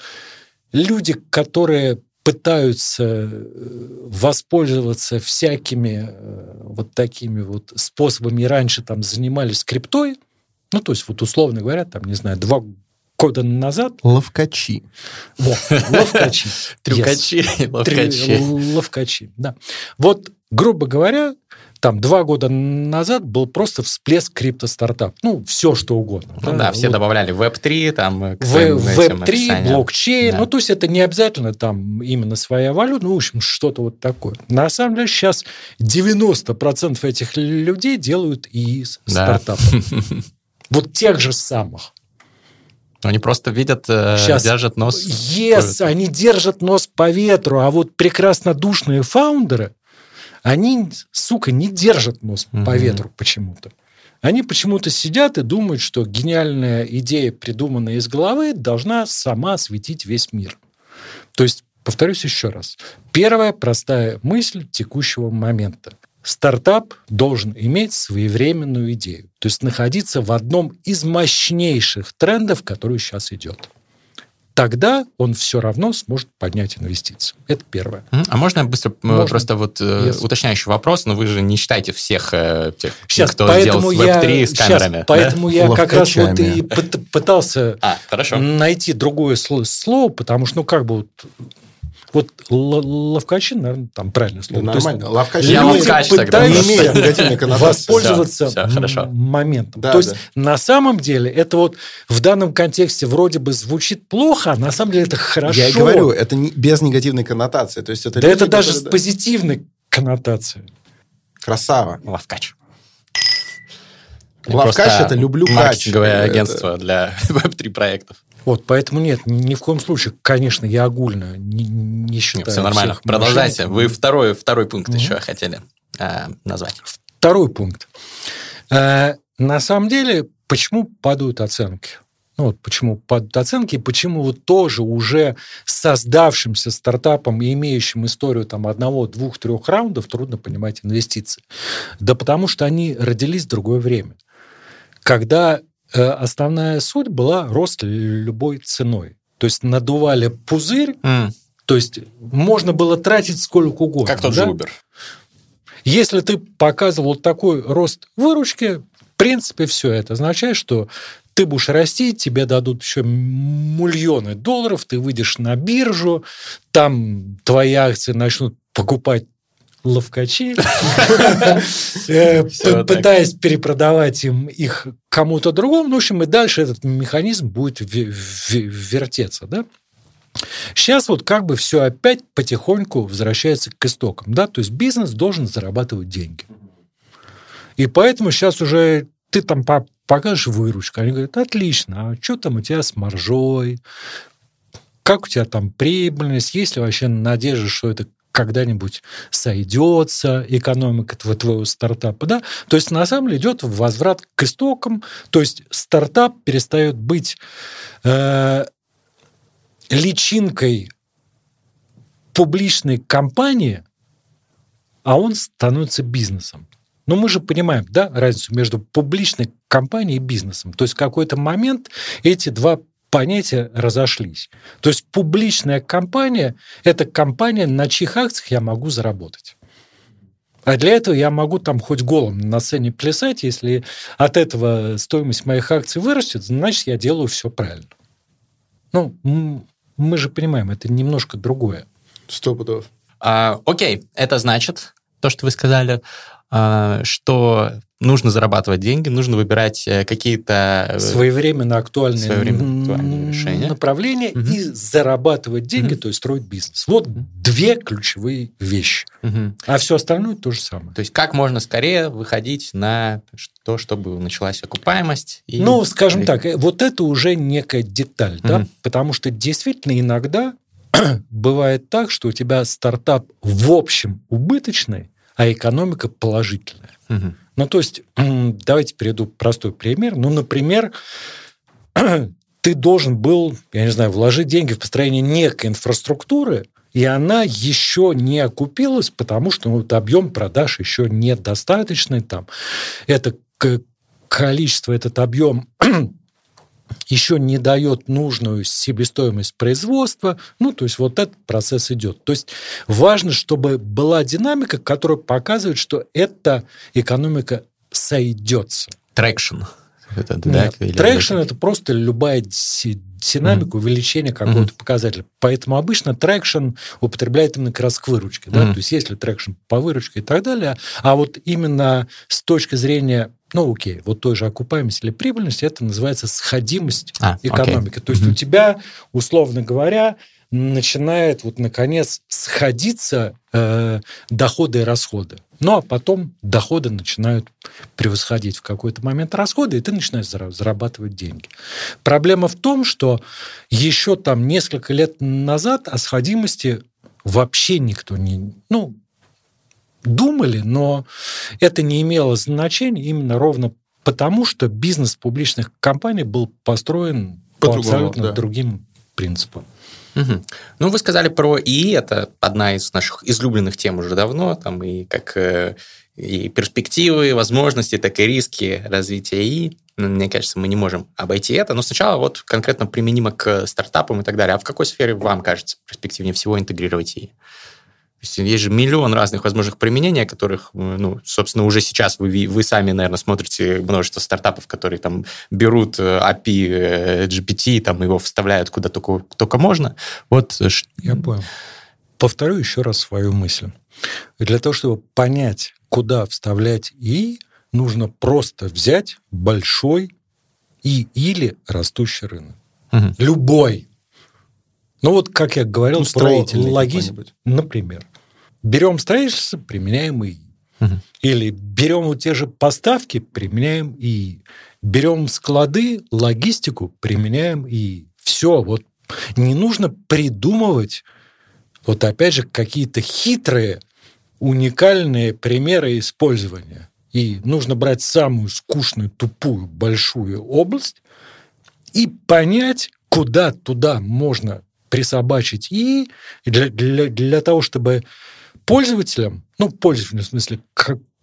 люди, которые пытаются э, воспользоваться всякими э, вот такими вот способами, раньше там занимались криптой, ну, то есть, вот условно говоря, там, не знаю, два года назад... Ловкачи. Во, ловкачи. Трюкачи, ловкачи. Ловкачи, да. Вот, грубо говоря, там два года назад был просто всплеск крипто-стартап. Ну, все что угодно. Ну да, да все вот. добавляли Web3, там, к Web3, блокчейн. Да. Ну, то есть это не обязательно там именно своя валюта, ну, в общем, что-то вот такое. На самом деле сейчас 90% этих людей делают из да. стартапов. Вот тех же самых. Они просто видят, Сейчас. Э, держат нос. Yes, они держат нос по ветру, а вот прекрасно душные фаундеры, они, сука, не держат нос угу. по ветру почему-то. Они почему-то сидят и думают, что гениальная идея, придуманная из головы, должна сама осветить весь мир. То есть, повторюсь еще раз, первая простая мысль текущего момента. Стартап должен иметь своевременную идею, то есть находиться в одном из мощнейших трендов, который сейчас идет тогда он все равно сможет поднять инвестиции. Это первое. А можно быстро э, можно? просто вот yes. Э, уточняющий вопрос, но вы же не считаете всех э, тех, сейчас, кто поэтому сделал Web3 с камерами. Сейчас, поэтому да? я как раз вот и пытался а, найти другое слово, потому что, ну, как бы вот вот ловкачи, наверное, там правильное слово. Да, нормально. Есть, я ловкач тогда. Не имеют негативной Воспользоваться все, все, хорошо. моментом. Да, То есть, да. на самом деле, это вот в данном контексте вроде бы звучит плохо, а на самом деле это хорошо. Я и говорю, это не, без негативной коннотации. То есть, это да люди, это даже которые... с позитивной коннотацией. Красава. Ловкач. Ловкач – это люблю кач. Маркетинговое агентство для веб-3 проектов. Вот, поэтому нет, ни в коем случае, конечно, я огульно не, не считаю. Нет, все нормально. Продолжайте. Вы второй, второй пункт угу. еще хотели э, назвать. Второй пункт. Э, на самом деле, почему падают оценки? Ну, вот почему падают оценки, и почему вот тоже уже создавшимся стартапом и имеющим историю там одного, двух, трех раундов трудно понимать инвестиции. Да потому что они родились в другое время. Когда основная суть была рост любой ценой. То есть надували пузырь, mm. то есть можно было тратить сколько угодно. Как тот да? же Uber. Если ты показывал такой рост выручки, в принципе, все это означает, что ты будешь расти, тебе дадут еще миллионы долларов, ты выйдешь на биржу, там твои акции начнут покупать ловкачи, э, пытаясь перепродавать им их кому-то другому. Ну, в общем, и дальше этот механизм будет вертеться, да? Сейчас вот как бы все опять потихоньку возвращается к истокам, да, то есть бизнес должен зарабатывать деньги. И поэтому сейчас уже ты там покажешь выручку, они говорят, отлично, а что там у тебя с маржой, как у тебя там прибыльность, есть ли вообще надежда, что это когда-нибудь сойдется экономика твоего стартапа, да? То есть на самом деле идет возврат к истокам, то есть стартап перестает быть э, личинкой публичной компании, а он становится бизнесом. Но мы же понимаем, да, разницу между публичной компанией и бизнесом. То есть в какой-то момент эти два понятия разошлись. То есть публичная компания – это компания, на чьих акциях я могу заработать. А для этого я могу там хоть голым на сцене плясать, если от этого стоимость моих акций вырастет, значит, я делаю все правильно. Ну, мы же понимаем, это немножко другое. Сто пудов. А, окей, это значит, то, что вы сказали, а, что нужно зарабатывать деньги, нужно выбирать э, какие-то... Э, своевременно актуальные, своевременно актуальные решения. направления угу. и зарабатывать деньги, угу. то есть строить бизнес. Вот угу. две ключевые вещи. Угу. А все остальное то же самое. То есть как можно скорее выходить на то, чтобы началась окупаемость? И... Ну, скажем так, вот это уже некая деталь, угу. да? потому что действительно иногда бывает так, что у тебя стартап в общем убыточный, а экономика положительная. Угу. Ну, то есть, давайте приведу простой пример. Ну, например, ты должен был, я не знаю, вложить деньги в построение некой инфраструктуры, и она еще не окупилась, потому что ну, объем продаж еще недостаточный. Там. Это количество, этот объем еще не дает нужную себестоимость производства. Ну, то есть вот этот процесс идет. То есть важно, чтобы была динамика, которая показывает, что эта экономика сойдется. Traction. Это, Нет, да, traction – это просто любая динамика, mm-hmm. увеличение какого-то mm-hmm. показателя. Поэтому обычно traction употребляет именно как раз к выручке. Да? Mm-hmm. То есть если traction по выручке и так далее, а вот именно с точки зрения ну, окей, вот той же окупаемости или прибыльности, это называется сходимость а, экономики. Окей. То есть mm-hmm. у тебя, условно говоря, начинает вот наконец сходиться э, доходы и расходы. Ну, а потом доходы начинают превосходить в какой-то момент расходы, и ты начинаешь зарабатывать деньги. Проблема в том, что еще там несколько лет назад о сходимости вообще никто не... Ну, думали, но это не имело значения именно ровно потому, что бизнес публичных компаний был построен по, по абсолютно да. другим принципам. Угу. Ну, вы сказали про ИИ, это одна из наших излюбленных тем уже давно, там и как э, и перспективы, возможности, так и риски развития ИИ. Ну, мне кажется, мы не можем обойти это. Но сначала вот конкретно применимо к стартапам и так далее. А в какой сфере вам кажется перспективнее всего интегрировать ИИ? Есть же миллион разных возможных применений, которых, э, ну, собственно, уже сейчас вы, вы сами, наверное, смотрите множество стартапов, которые там берут э, API э, GPT, там его вставляют куда только, только можно. Вот. Я понял. Повторю еще раз свою мысль. Для того, чтобы понять, куда вставлять и, нужно просто взять большой и или растущий рынок. Угу. Любой. Ну вот, как я говорил, ну, строительный логизм, например. Берем строительство, применяем и угу. Или берем вот те же поставки, применяем и Берем склады, логистику, применяем и Все, вот не нужно придумывать вот опять же какие-то хитрые, уникальные примеры использования. И нужно брать самую скучную, тупую, большую область и понять, куда туда можно присобачить и для, для, для того, чтобы пользователям, ну, пользователям, в смысле,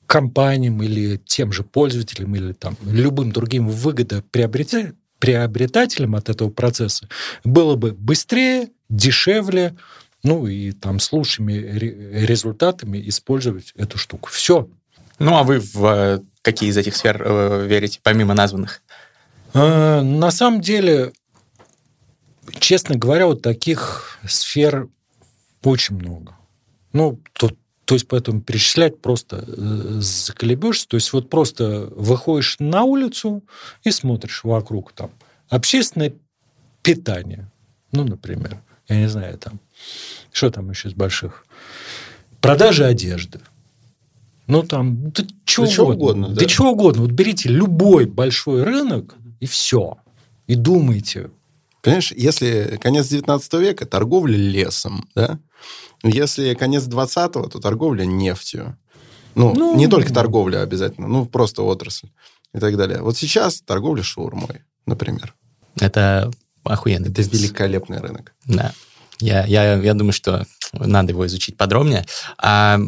компаниям или тем же пользователям или там любым другим выгодоприобретателям от этого процесса было бы быстрее, дешевле, ну и там с лучшими результатами использовать эту штуку. Все. Ну а вы в э, какие из этих сфер э, верите, помимо названных? Э, на самом деле честно говоря, вот таких сфер очень много. Ну, то, то есть поэтому перечислять просто э, заколебешься. То есть вот просто выходишь на улицу и смотришь вокруг там общественное питание. Ну, например, я не знаю, там, что там еще из больших? Продажи одежды. Ну, там, да чего да угодно. угодно да? да чего угодно. Вот берите любой большой рынок, и все. И думайте, Понимаешь, если конец 19 века, торговля лесом, да? Если конец 20-го, то торговля нефтью. Ну, ну, не только торговля обязательно, ну, просто отрасль и так далее. Вот сейчас торговля шаурмой, например. Это охуенно. Это великолепный рынок. Да. Я, я, я думаю, что надо его изучить подробнее. А,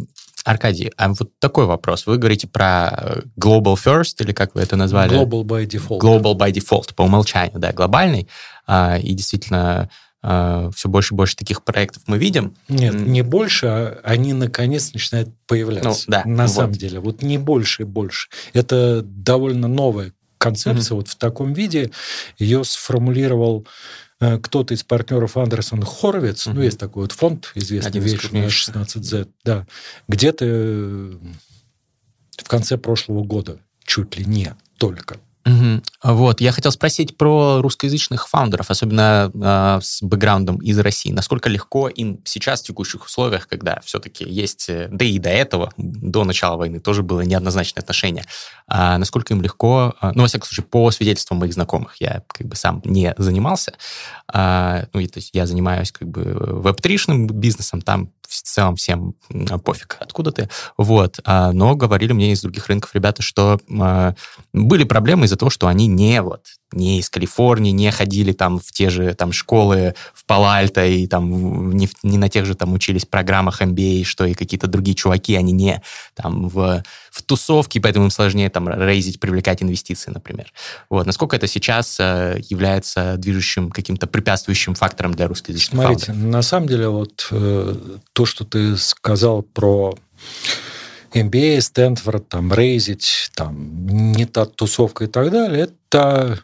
Аркадий, а вот такой вопрос. Вы говорите про global first, или как вы это назвали? Global by default. Global by default, по умолчанию, да, глобальный. А, и действительно а, все больше и больше таких проектов мы видим. Нет, не больше, а они наконец начинают появляться. Ну, да, на вот. самом деле. Вот не больше и больше. Это довольно новая концепция. Mm-hmm. Вот в таком виде ее сформулировал э, кто-то из партнеров Андерсон Хоровиц, mm-hmm. ну, есть такой вот фонд, известный, вечный 16Z, да, где-то э, в конце прошлого года, чуть ли не только. Угу. Вот, я хотел спросить про русскоязычных фаундеров, особенно э, с бэкграундом из России. Насколько легко им сейчас в текущих условиях, когда все-таки есть, э, да и до этого, до начала войны тоже было неоднозначное отношение, а насколько им легко, а, ну, во всяком случае, по свидетельствам моих знакомых, я как бы сам не занимался, а, ну, то есть я занимаюсь как бы веб-тришным бизнесом, там в целом всем пофиг, откуда ты. Вот. А, но говорили мне из других рынков ребята, что а, были проблемы из-за того, что они не вот не из Калифорнии, не ходили там в те же там школы в Палальто и там не, не на тех же там учились программах MBA, что и какие-то другие чуваки, они не там в, в тусовке, поэтому им сложнее там рейзить, привлекать инвестиции, например. Вот. Насколько это сейчас э, является движущим каким-то препятствующим фактором для русскоязычных Смотрите, фаундеров? на самом деле вот э, то, что ты сказал про MBA, Стэнфорд, там, Рейзить, там, не та тусовка и так далее, это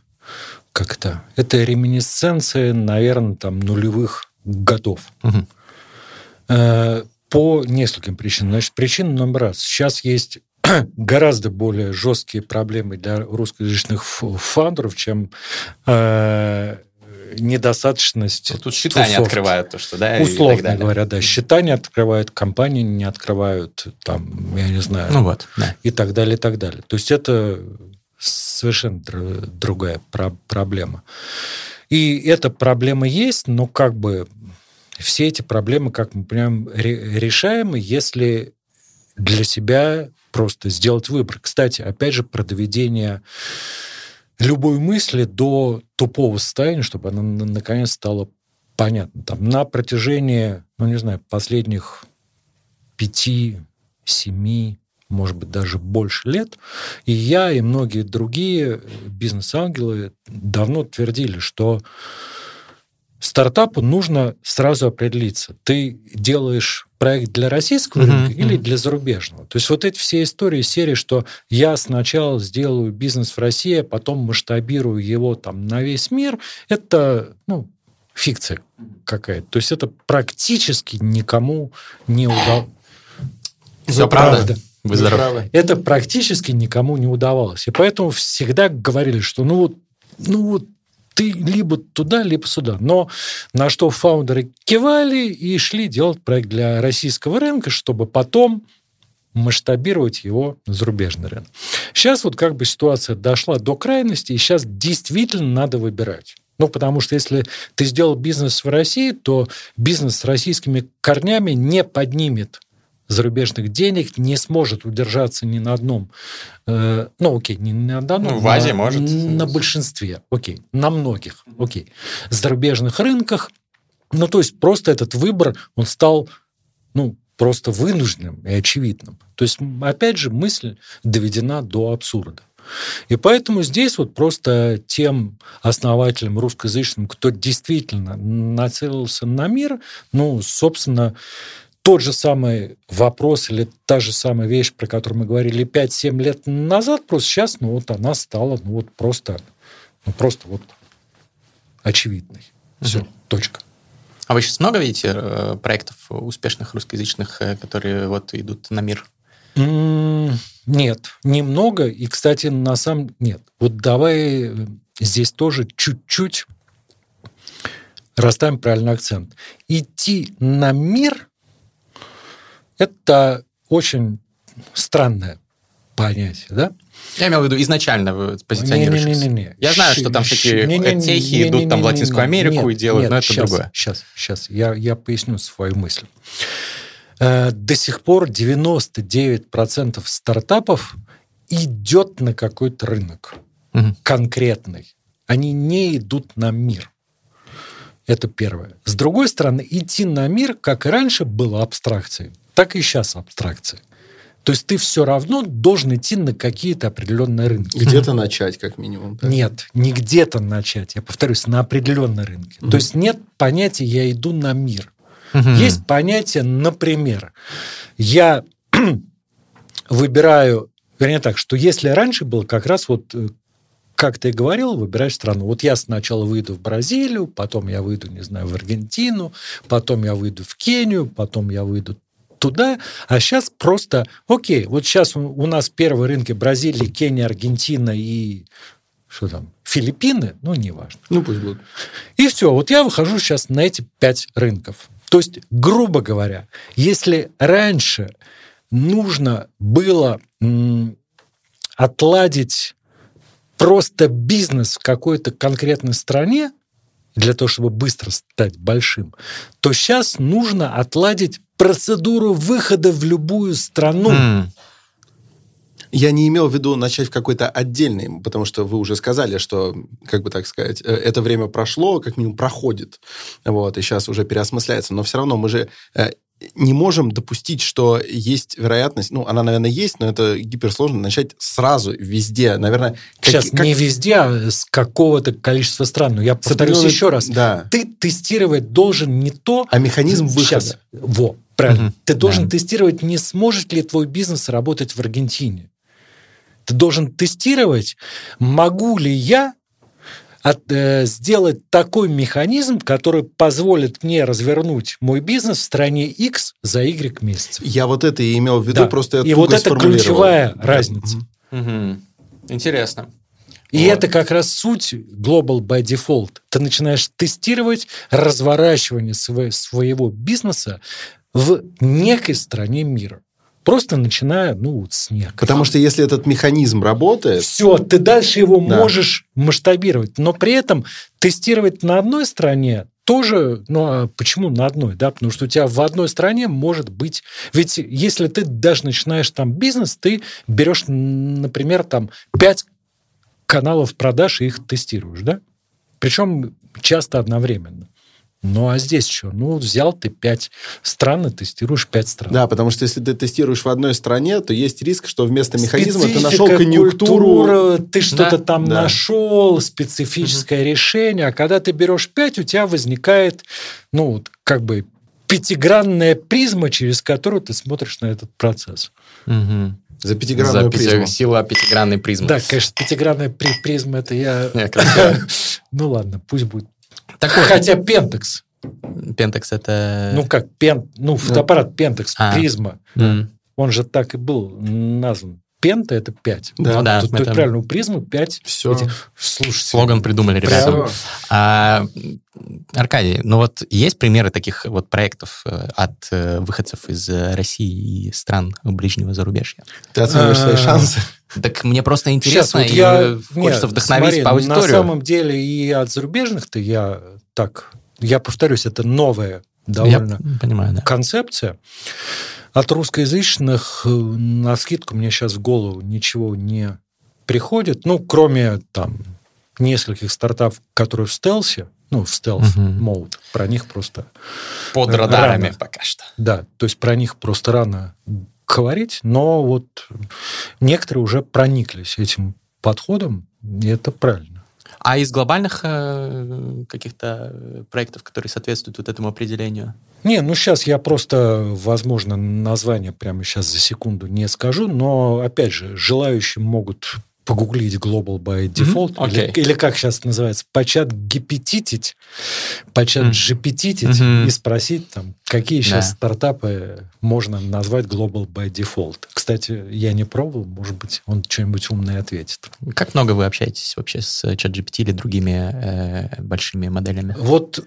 как это? Реминесценция, наверное, там, нулевых годов. Э, По нескольким причинам. Значит, причина номер раз. Сейчас есть гораздо более жесткие проблемы для русскоязычных фаундеров, чем э, недостаточность Тут счета не открывают, то, что, да, Условно говоря, да. Счета не открывают, компании не открывают, там, я не знаю, Ну вот, да. и так далее, и так далее. То есть это совершенно др- другая про- проблема. И эта проблема есть, но как бы все эти проблемы, как мы понимаем, ре- решаемы, если для себя просто сделать выбор. Кстати, опять же, про доведение любой мысли до тупого состояния, чтобы она на- наконец стала понятна. Там, на протяжении, ну, не знаю, последних пяти, семи, может быть, даже больше лет, и я, и многие другие бизнес-ангелы давно твердили, что стартапу нужно сразу определиться. Ты делаешь проект для российского рынка или мгм. для зарубежного. То есть вот эти все истории серии, что я сначала сделаю бизнес в России, а потом масштабирую его там на весь мир, это ну, фикция какая-то. То есть это практически никому не удалось. Все Вы правда? правда. Вы Вы здоровы. правы. Это практически никому не удавалось. И поэтому всегда говорили, что ну вот, ну вот ты либо туда, либо сюда. Но на что фаундеры кивали и шли делать проект для российского рынка, чтобы потом масштабировать его на зарубежный рынок. Сейчас вот как бы ситуация дошла до крайности, и сейчас действительно надо выбирать. Ну, потому что если ты сделал бизнес в России, то бизнес с российскими корнями не поднимет зарубежных денег, не сможет удержаться ни на одном, э, ну, окей, не на одном, Ну, в на- Азии может. На большинстве, окей, на многих, окей, зарубежных рынках. Ну, то есть просто этот выбор, он стал, ну, просто вынужденным и очевидным. То есть, опять же, мысль доведена до абсурда. И поэтому здесь вот просто тем основателям русскоязычным, кто действительно нацелился на мир, ну, собственно, тот же самый вопрос или та же самая вещь, про которую мы говорили 5-7 лет назад, просто сейчас, ну, вот она стала, ну, вот просто, ну, просто вот очевидной. Все, Мгм. точка. А вы сейчас много видите э, проектов успешных русскоязычных, э, которые вот идут на мир? Нет, немного. И, кстати, на самом... Нет. Вот давай э, здесь тоже чуть-чуть расставим правильный акцент. Идти на мир – это очень странное понятие, да? Я имел в виду изначально вы позиционируетесь. Не-не-не-не. Я знаю, что там всякие техи идут там в Латинскую Америку и делают, но это другое. Сейчас, сейчас. Я, я поясню свою мысль. Э, До сих пор 99% стартапов идет на какой-то рынок Мгм. конкретный. Они не идут на мир. Это первое. С другой стороны, идти на мир, как и раньше, было абстракцией, так и сейчас абстракцией. То есть ты все равно должен идти на какие-то определенные рынки. Где-то начать, как минимум. да. Нет, не где-то начать, я повторюсь, на определенной рынке. Мгм. То есть нет понятия «я иду на мир». Мгм. Есть понятие, например, я выбираю, вернее так, что если раньше было как раз вот, э, как ты и говорил, выбираешь страну. Вот я сначала выйду в Бразилию, потом я выйду, не знаю, в Аргентину, потом я выйду в Кению, потом я выйду туда, а сейчас просто, окей, вот сейчас у- нас первые рынки Бразилия, Кения, Аргентина и что там, Филиппины, ну, неважно. Ну, пусть будут. И все, вот я выхожу сейчас на эти пять рынков. То есть, грубо говоря, если раньше нужно было отладить просто бизнес в какой-то конкретной стране для того, чтобы быстро стать большим, то сейчас нужно отладить процедуру выхода в любую страну. М. Я не имел в виду начать в какой-то отдельный, потому что вы уже сказали, что, как бы так сказать, э, это время прошло, как минимум проходит, вот, и сейчас уже переосмысляется. Но все равно мы же э, не можем допустить, что есть вероятность, ну, она, наверное, есть, но это гиперсложно, начать сразу везде. Наверное, как- Сейчас как- не везде, а с какого-то количества стран. Но я повторюсь определенной- еще раз. Да. Ты тестировать должен не то, А механизм выхода. Сейчас. Во. Правильно. Угу. Ты должен да. тестировать, не сможет ли твой бизнес работать в Аргентине. Ты должен тестировать, могу ли я от, э, сделать такой механизм, который позволит мне развернуть мой бизнес в стране X за Y месяцев. Я вот это и имел в виду, да. просто я И вот это ключевая разница. Угу. Интересно. И вот. это как раз суть Global by Default. Ты начинаешь тестировать разворачивание своего бизнеса в некой стране мира. Просто начиная, ну, вот с некой. Потому что если этот механизм работает... Все, ты дальше его да. можешь масштабировать. Но при этом тестировать на одной стране тоже, ну а почему на одной, да, потому что у тебя в одной стране может быть, ведь если ты даже начинаешь там бизнес, ты берешь, например, там пять каналов продаж и их тестируешь, да, причем часто одновременно. Ну, а здесь что? Ну, взял ты пять стран и тестируешь пять стран. Да, потому что если ты тестируешь в одной стране, то есть риск, что вместо механизма Специфика, ты нашел конъюнктуру. Культура, ты что-то да, там да. нашел, специфическое угу. решение. А когда ты берешь пять, у тебя возникает, ну, как бы пятигранная призма, через которую ты смотришь на этот процесс. Угу. За пятигранную За призму. Сила пятигранной призмы. Да, конечно, пятигранная призма, это я... Ну ладно, пусть будет так вот. Хотя Pentax. Pentax это... Ну как, пен... ну фотоаппарат Pentax, а. призма. Mm. Он же так и был назван. Пента – это 5. Да, ну, да. Тут, тут правильно, у призмы 5. Все. Эти... Слушайте. Слоган придумали ребята. А, Аркадий, ну вот есть примеры таких вот проектов э, от э, выходцев из России и стран ближнего зарубежья? Ты оцениваешь свои шансы? Так мне просто интересно, Сейчас, вот я, хочется нет, вдохновить смотри, по аудиторию. На самом деле и от зарубежных-то я так, я повторюсь, это новая довольно я понимаю, да. концепция. От русскоязычных э, на скидку мне сейчас в голову ничего не приходит, ну, кроме там нескольких стартапов, которые в стелсе, ну, в стелс угу. про них просто... Под радарами рано. пока что. Да, то есть про них просто рано говорить, но вот некоторые уже прониклись этим подходом, и это правильно. А из глобальных э, каких-то проектов, которые соответствуют вот этому определению? Не, ну сейчас я просто, возможно, название прямо сейчас за секунду не скажу, но, опять же, желающие могут погуглить Global by Default, mm-hmm. okay. или, или как сейчас называется, почат гипетитить, почат mm-hmm. mm-hmm. и спросить, там, какие сейчас да. стартапы можно назвать Global by Default. Кстати, я не пробовал, может быть, он что-нибудь умное ответит. Как много вы общаетесь вообще с ChatGPT или другими э, большими моделями? Вот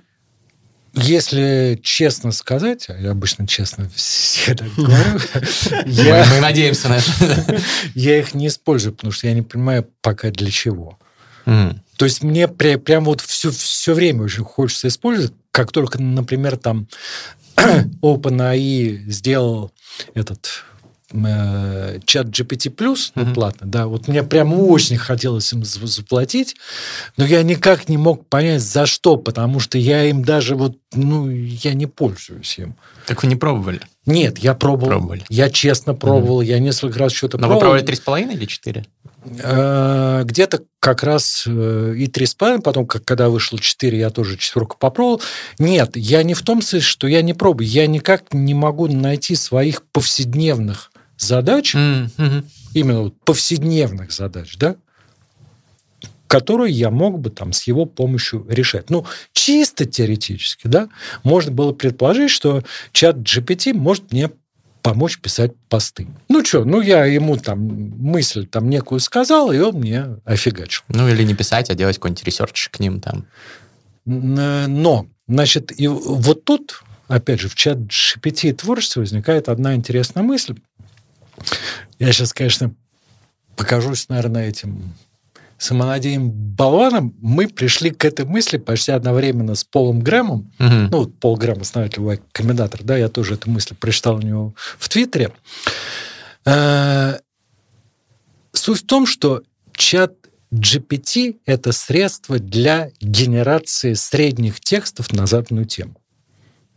если честно сказать, а я обычно честно все так говорю, мы надеемся на это. Я их не использую, потому что я не понимаю пока для чего. То есть мне прям вот все, все время очень хочется использовать, как только, например, там OpenAI сделал этот чат GPT+, плюс, ну, платно, да, вот мне прям очень хотелось им заплатить, но я никак не мог понять, за что, потому что я им даже вот, ну, я не пользуюсь им. Так вы не пробовали? Нет, я пробовал. Пробовали. Я честно пробовал, mm-hmm. я несколько раз что-то но пробовал. Но вы пробовали 3,5 или 4? Э, где-то как раз э, и 3,5, потом, как, когда вышло 4, я тоже четверку попробовал. Нет, я не в том смысле, что я не пробую. Я никак не могу найти своих повседневных задач, mm-hmm. именно вот повседневных задач, да, которые я мог бы там с его помощью решать. Ну, чисто теоретически, да, можно было предположить, что ChatGPT может мне помочь писать посты. Ну что, ну я ему там мысль там некую сказал, и он мне офигачил. Ну или не писать, а делать какой-нибудь research к ним там. Но, значит, и вот тут, опять же, в чат GPT творчества возникает одна интересная мысль. Я сейчас, конечно, покажусь, наверное, этим самонадеянным болваном. Мы пришли к этой мысли почти одновременно с Полом Грэмом. Угу. Ну, Пол Грэм, основатель Y Комбинатор, да, я тоже эту мысль прочитал у него в Твиттере. Э, суть в том, что чат GPT – это средство для генерации средних текстов на заданную тему.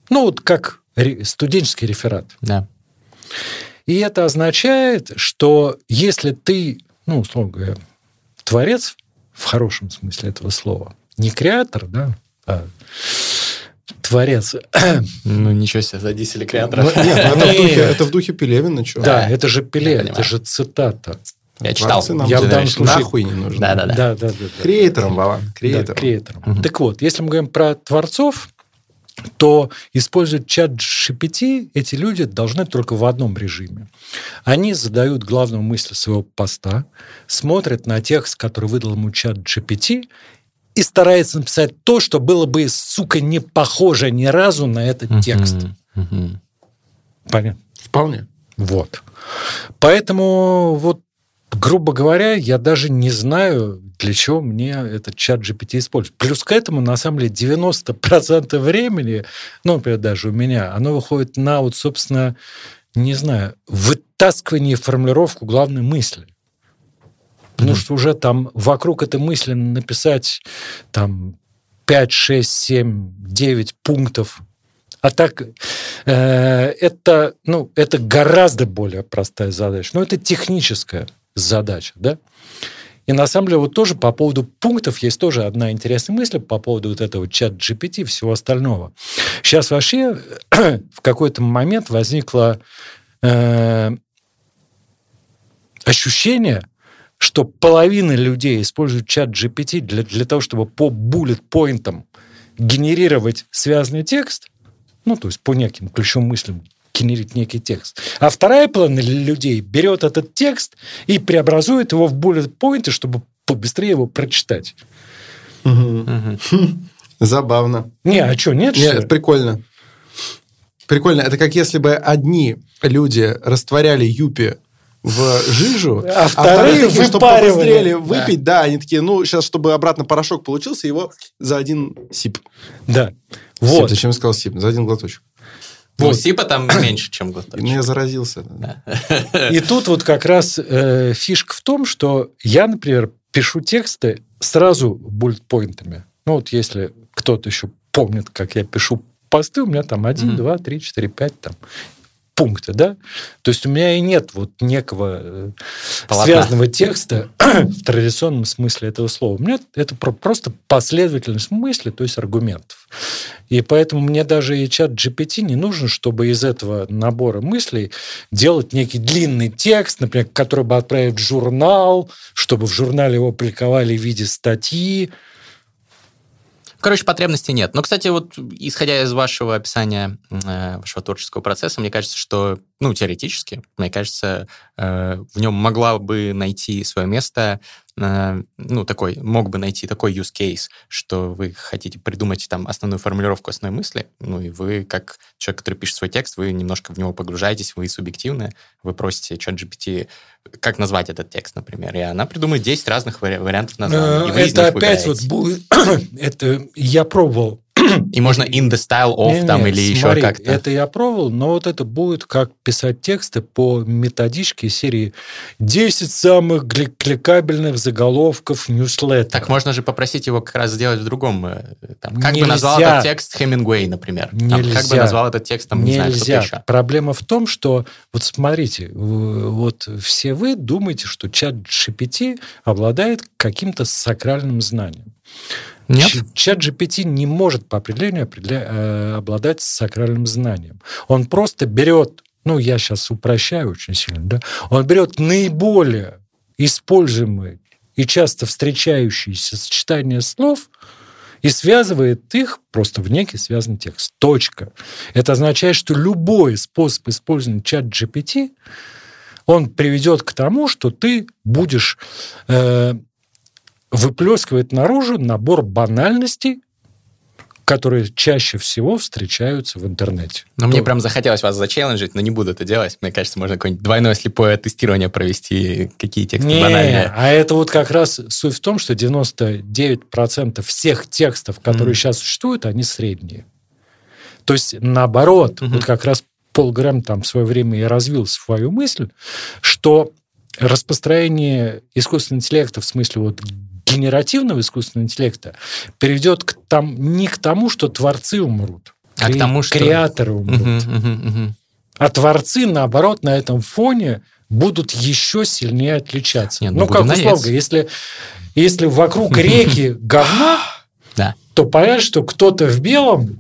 Ну, вот как студенческий реферат. Да. И это означает, что если ты, ну, условно говоря, творец в хорошем смысле этого слова, не креатор, да, а творец. Ну, ничего себе, за дизель креатора. Ну, нет, ну, это, в духе, это в духе Пелевина, что? Да, это же Пеле, Я это же цитата. Я читал. Нам Я в данном случае- нахуй не нужны. Да-да-да. Да, да, да. да. Креатором, Вован, Да, креатором. креатором. Мгм. Так вот, если мы говорим про творцов, то используют чат GPT эти люди должны только в одном режиме. Они задают главную мысль своего поста, смотрят на текст, который выдал ему чат GPT, и стараются написать то, что было бы, сука, не похоже ни разу на этот Мгм, текст. мгм. Понятно? Вполне. Вот. Поэтому, вот, грубо говоря, я даже не знаю, для чего мне этот чат GPT использовать. Плюс к этому, на самом деле, 90% времени, ну, например, даже у меня, оно выходит на вот, собственно, не знаю, вытаскивание и формулировку главной мысли. Потому что уже там вокруг этой мысли написать там 5, 6, 7, 9 пунктов. А так э, это, ну, это гораздо более простая задача. Но это техническая задача, да? И на самом деле вот тоже по поводу пунктов есть тоже одна интересная мысль по поводу вот этого чат GPT и всего остального. Сейчас вообще в какой-то момент возникло э, ощущение, что половина людей используют чат GPT для, для того, чтобы по буллет-поинтам генерировать связанный текст, ну, то есть по неким ключевым мыслям генерить некий текст. А вторая половина людей берет этот текст и преобразует его в буллет-поинты, чтобы побыстрее его прочитать. Мгм. Мгм. Забавно. Не, а что, нет, что Нет, это прикольно. Прикольно. Это как если бы одни люди растворяли юпи в жижу, А вторые такие, чтобы побыстрее выпить, да. они такие, ну, сейчас, чтобы обратно порошок получился, его за один сип. Да. Сип, Вот. зачем я сказал сип? За один глоточек. Ну, Вот. сипа там меньше, чем год. Ну, я заразился. И тут вот как раз э, фишка в том, что я, например, пишу тексты сразу буллет-поинтами. Ну вот если кто-то еще помнит, как я пишу посты, у меня там один, Мгм. два, три, четыре, пять там пункта, да? То есть у меня и нет вот некого э, Полотна. связанного текста в традиционном смысле этого слова. У меня это про- просто последовательность мысли, то есть аргументов. И поэтому мне даже и чат GPT не нужен, чтобы из этого набора мыслей делать некий длинный текст, например, который бы отправить в журнал, чтобы в журнале его публиковали в виде статьи. Короче, потребностей нет. Но, кстати, вот исходя из вашего описания э, вашего творческого процесса, мне кажется, что, ну, теоретически, мне кажется, э, в нем могла бы найти свое место, э, ну, такой, мог бы найти такой use case, что вы хотите придумать там основную формулировку основной мысли, ну, и вы, как человек, который пишет свой текст, вы немножко в него погружаетесь, вы субъективны, вы просите чат GPT, как назвать этот текст, например, и она придумает 10 разных вари- вариантов названия. и вы из Э, Это опять вот будет... Это я пробовал И можно in the style of Не-не, там или еще смотри, как-то. Это я пробовал, но вот это будет как писать тексты по методичке серии 10 самых кликабельных заголовков ньюслеттера. Так можно же попросить его как раз сделать в другом. э, Там, как бы Нельзя. назвал этот текст Хемингуэй, например. Там, как бы Нельзя. назвал этот текст, там, не знаю, кто-то Нельзя. еще. Проблема в том, что, вот смотрите, вот все вы думаете, что чат GPT обладает каким-то сакральным знанием. Нет? Чат GPT не может по определению э, обладать сакральным знанием. Он просто берет, ну, я сейчас упрощаю очень сильно, да, он берет наиболее используемые и часто встречающиеся сочетания слов и связывает их просто в некий связанный текст. Точка. Это означает, что любой способ использования чат GPT, он приведет к тому, что ты будешь э, выплескивать наружу набор банальностей, которые чаще всего встречаются в интернете. Но мне То- прям захотелось вас зачелленджить, но не буду это делать. Мне кажется, можно какое-нибудь двойное слепое тестирование провести, какие тексты Не, банальные. а это вот как раз суть в том, что 99% всех текстов, которые Мгм. сейчас существуют, они средние. То есть наоборот, Мгм. вот как раз Пол Грэм там в свое время и развил свою мысль, что распространение искусственного интеллекта в смысле вот генеративного искусственного интеллекта приведет к там, не к тому, что творцы умрут, А к кре- тому, что- креаторы умрут. Мгм, мгм, мгм. А творцы, наоборот, на этом фоне будут еще сильнее отличаться. Не, ну, ну, как условно, если, если вокруг реки говна, Да. то понятно, что кто-то в белом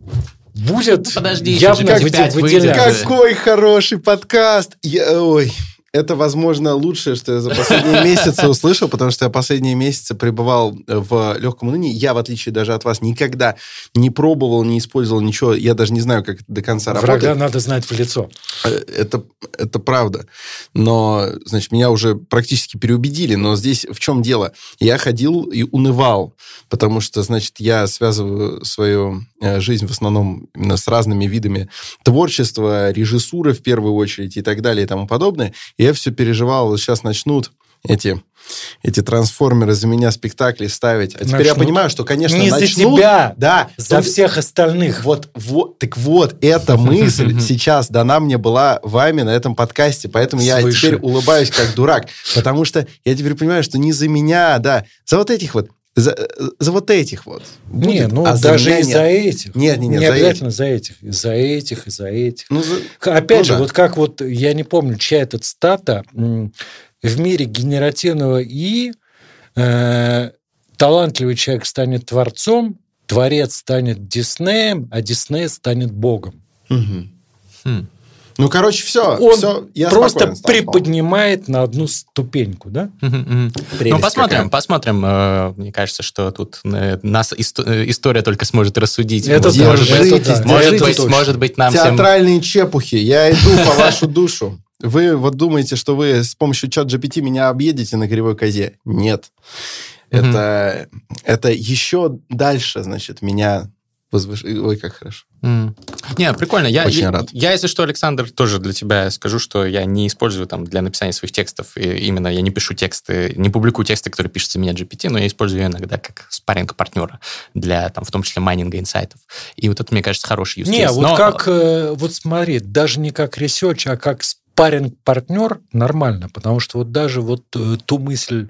будет Ну, подожди, явно выделяться. Какой хороший подкаст! Я- ой, это, возможно, лучшее, что я за последние месяцы услышал, потому что я последние месяцы пребывал в легком унынии. Я, в отличие даже от вас, никогда не пробовал, не использовал ничего. Я даже не знаю, как до конца Врага работает. надо знать в лицо. Э, Это, это правда. Но, значит, меня уже практически переубедили. Но здесь в чем дело? Я ходил и унывал, потому что, значит, я связываю свою э, жизнь в основном именно с разными видами творчества, режиссуры в первую очередь и так далее и тому подобное. Я все переживал, вот сейчас начнут эти эти трансформеры за меня спектакли ставить. А теперь я понимаю, что, конечно, Не за начнут. тебя, да, За то- всех остальных. вот, вот, так вот, эта мысль сейчас дана мне была вами на этом подкасте, поэтому я теперь улыбаюсь как дурак, потому что я теперь понимаю, что не за меня, да, за вот этих вот, за, за вот этих вот. Не, ну а за даже меня и за этих. Нет, нет, нет, Не за обязательно за этих. И За этих, и за этих. Ну, за- Опять Ну же, да. вот как вот, я не помню, чья этот стата, в мире генеративного ИИ э, талантливый человек станет творцом, творец станет Диснеем, а Дисней станет Богом. Мгм. Хм. Ну, короче, все, Он все, я просто приподнимает на одну ступеньку, да? Ну, посмотрим, какая. посмотрим. Э, Мне кажется, что тут э, нас э, история только сможет рассудить. Это может, быть, может это быть, точно. может быть, нам всем... Театральные чепухи. Я иду по вашу душу. Вы вот думаете, что вы с помощью чат GPT меня объедете на кривой козе? Нет. Это, это еще дальше, значит, меня возвыш... Ой, как хорошо. М. Не, прикольно. Я, Очень я, рад. я, если что, Александр, тоже для тебя скажу, что я не использую там для написания своих текстов, и именно я не пишу тексты, не публикую тексты, которые пишут за меня GPT, но я использую ее иногда как спарринг партнера для, там, в том числе, майнинга инсайтов. И вот это, мне кажется, хороший use Не, case. вот Но- как, э, вот смотри, даже не как research, а как спарринг-партнер нормально, потому что вот даже вот э, ту мысль,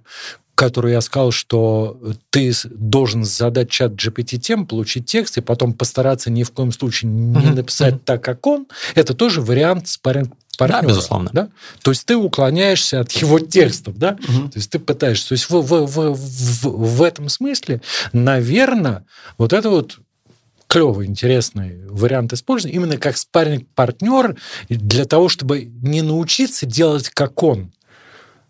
которую я сказал, что ты должен задать чат GPT тем, получить текст и потом постараться ни в коем случае не Мгм, написать мгм. так, как он, это тоже вариант спарринг партнера. Да, безусловно. Да? То есть ты уклоняешься от его текстов, да? То есть ты пытаешься. То есть в, в, в, в, в этом смысле, наверное, вот это вот клевый, интересный вариант использования, именно как спарринг-партнер для того, чтобы не научиться делать как он,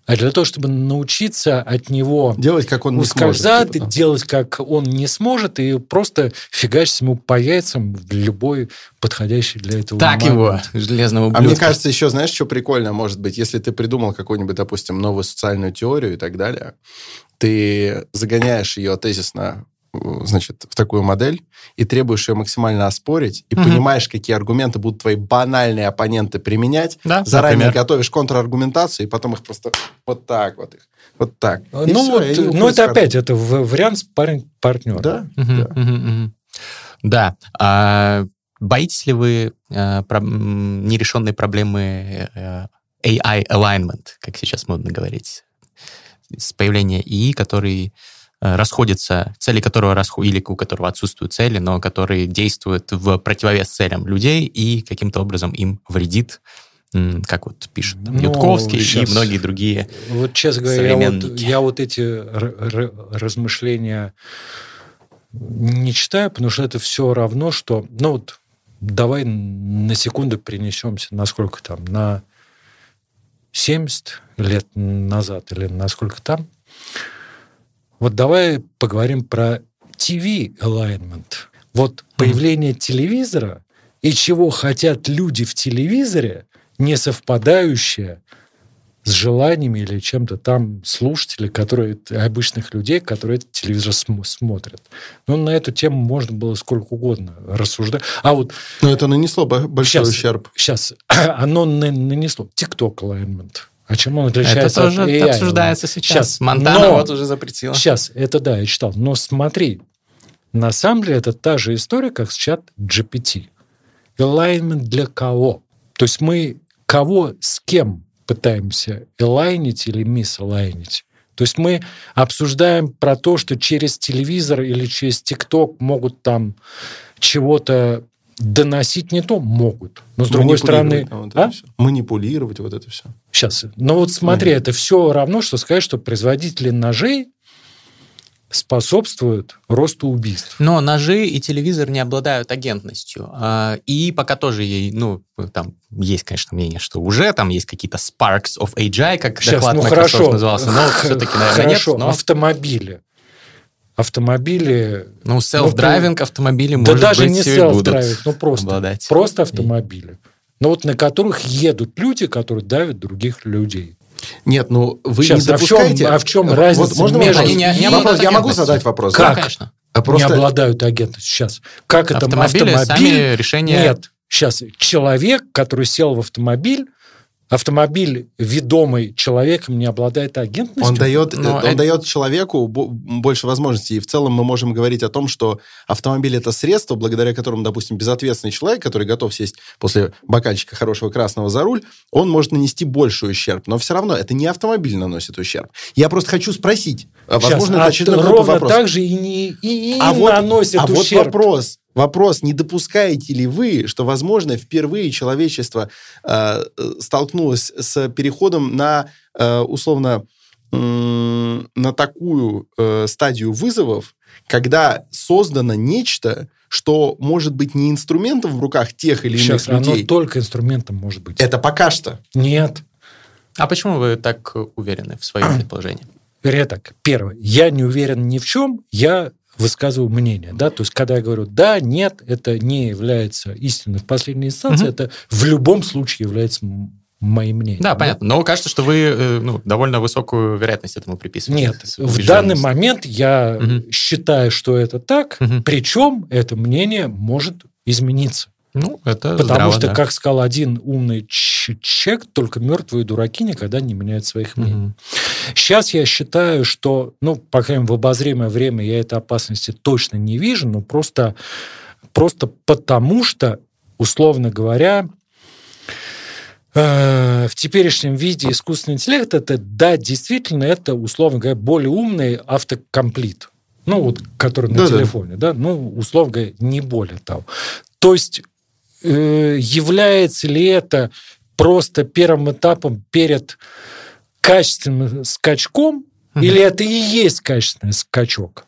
а для того, чтобы научиться от него Делать, как он не сможет. ускользать, типа, да. делать, как он не сможет, и просто фигачить ему по яйцам в любой подходящий для этого Так момент. его, железного А ублюдка. мне кажется, еще, знаешь, что прикольно может быть, если ты придумал какую-нибудь, допустим, новую социальную теорию и так далее, ты загоняешь ее тезисно значит, в такую модель и требуешь ее максимально оспорить, и Мгм. понимаешь, какие аргументы будут твои банальные оппоненты применять, Да, заранее например. готовишь контраргументацию, и потом их просто вот так вот их, вот так. И Ну, вот, и они ну, это карту. опять, это вариант спарринг-партнера. Да, Мгм, да. мгм, мгм. Да. А боитесь ли вы э, про- нерешенной проблемы э, AI alignment, как сейчас модно говорить, с появления ИИ, который э, расходится, цели которого расход или у которого отсутствуют цели, но который действует в противовес целям людей и каким-то образом им вредит, как вот пишет там, Ну, Ютковский щас. и многие другие. Вот, честно говоря, я вот, я вот эти размышления не читаю, потому что это все равно, что... Ну вот, давай на секунду перенесемся, на сколько там, на 70 лет назад или на сколько там. Вот давай поговорим про TV alignment. Вот появление телевизора и чего хотят люди в телевизоре, не совпадающее с желаниями или чем-то там слушателей, которые обычных людей, которые этот телевизор см- смотрят. Ну, на эту тему можно было сколько угодно рассуждать. А вот Но это нанесло бо- большой Щас. ущерб. сейчас оно на- нанесло TikTok alignment. А чем он отличается Это тоже от AI? обсуждается сейчас. Щас. Монтана Но- вот уже запретила. Сейчас, это да, я читал. Но смотри, на самом деле это та же история, как с чат GPT. Alignment для кого? То есть мы кого с кем пытаемся элайнить или мисс-элайнить? То есть мы обсуждаем про то, что через телевизор или через ТикТок могут там чего-то доносить не то, могут. Но с другой стороны... Манипулировать, там вот это А? Манипулировать вот это все. Сейчас. Ну вот смотри, это все равно, что сказать, что производители ножей способствует росту убийств. Но ножи и телевизор не обладают агентностью. А, и пока тоже ей, ну, там есть, конечно, мнение, что уже там есть какие-то sparks of AGI, как Сейчас, доклад ну Microsoft хорошо, назывался, но все-таки, наверное, хорошо, нет. Но... автомобили. Автомобили... Ну, self-driving автомобили, да может даже быть, не self-driving, ну просто, обладать. просто автомобили. Но вот на которых едут люди, которые давят других людей. Нет, ну вы Сейчас, не а в чем- допускаете... а в чем Вот разница можно между-? Они не- не Вопрос- Я могу задать вопрос? Как? да? Да, конечно. А просто- Не обладают агентностью. Сейчас. Как это Автомобили автомобиль? сами решения... Нет. Сейчас человек, который сел в автомобиль, автомобиль, ведомый человеком, не обладает агентностью. Он дает, Но он это- дает человеку бо- больше возможностей. И в целом мы можем говорить о том, что автомобиль это средство, благодаря которому, допустим, безответственный человек, который готов сесть после бокальчика хорошего красного за руль, он может нанести больший ущерб. Но все равно это не автомобиль наносит ущерб. Я просто хочу спросить. а, Сейчас, Возможно, а это очередной ровно вопрос. так же и не, и, и а не вот, наносит а вот ущерб. вопрос. Вопрос, не допускаете ли вы, что, возможно, впервые человечество э, э, столкнулось с переходом на, э, условно, м, на такую э, стадию вызовов, когда создано нечто, что может быть не инструментом в руках тех или иных Сейчас оно людей. только инструментом может быть. Это пока что. Нет. А почему вы так уверены в своем предположении? Вернее так, первое, я не уверен ни в чем, я высказываю мнение, да, то есть когда я говорю да, нет, это не является истиной в последней инстанции, Мгм. это в любом случае является моим мнением. Да, понятно. Но кажется, что вы э, ну, довольно высокую вероятность этому приписываете. Нет, в данный момент я Мгм. считаю, что это так, Мгм. причем это мнение может измениться. Ну, это Потому здраво, что, да. как сказал один умный человек, только мертвые дураки никогда не меняют своих мнений. Мгм. Сейчас я считаю, что, ну, по крайней мере, в обозримое время я этой опасности точно не вижу, но просто, просто потому что, условно говоря, э, в теперешнем виде искусственный интеллект, это, да, действительно, это, условно говоря, более умный автокомплит. Ну, вот, который на Да-да. телефоне, да, ну, условно говоря, не более того. То есть, является ли это просто первым этапом перед качественным скачком, Мгм. или это и есть качественный скачок?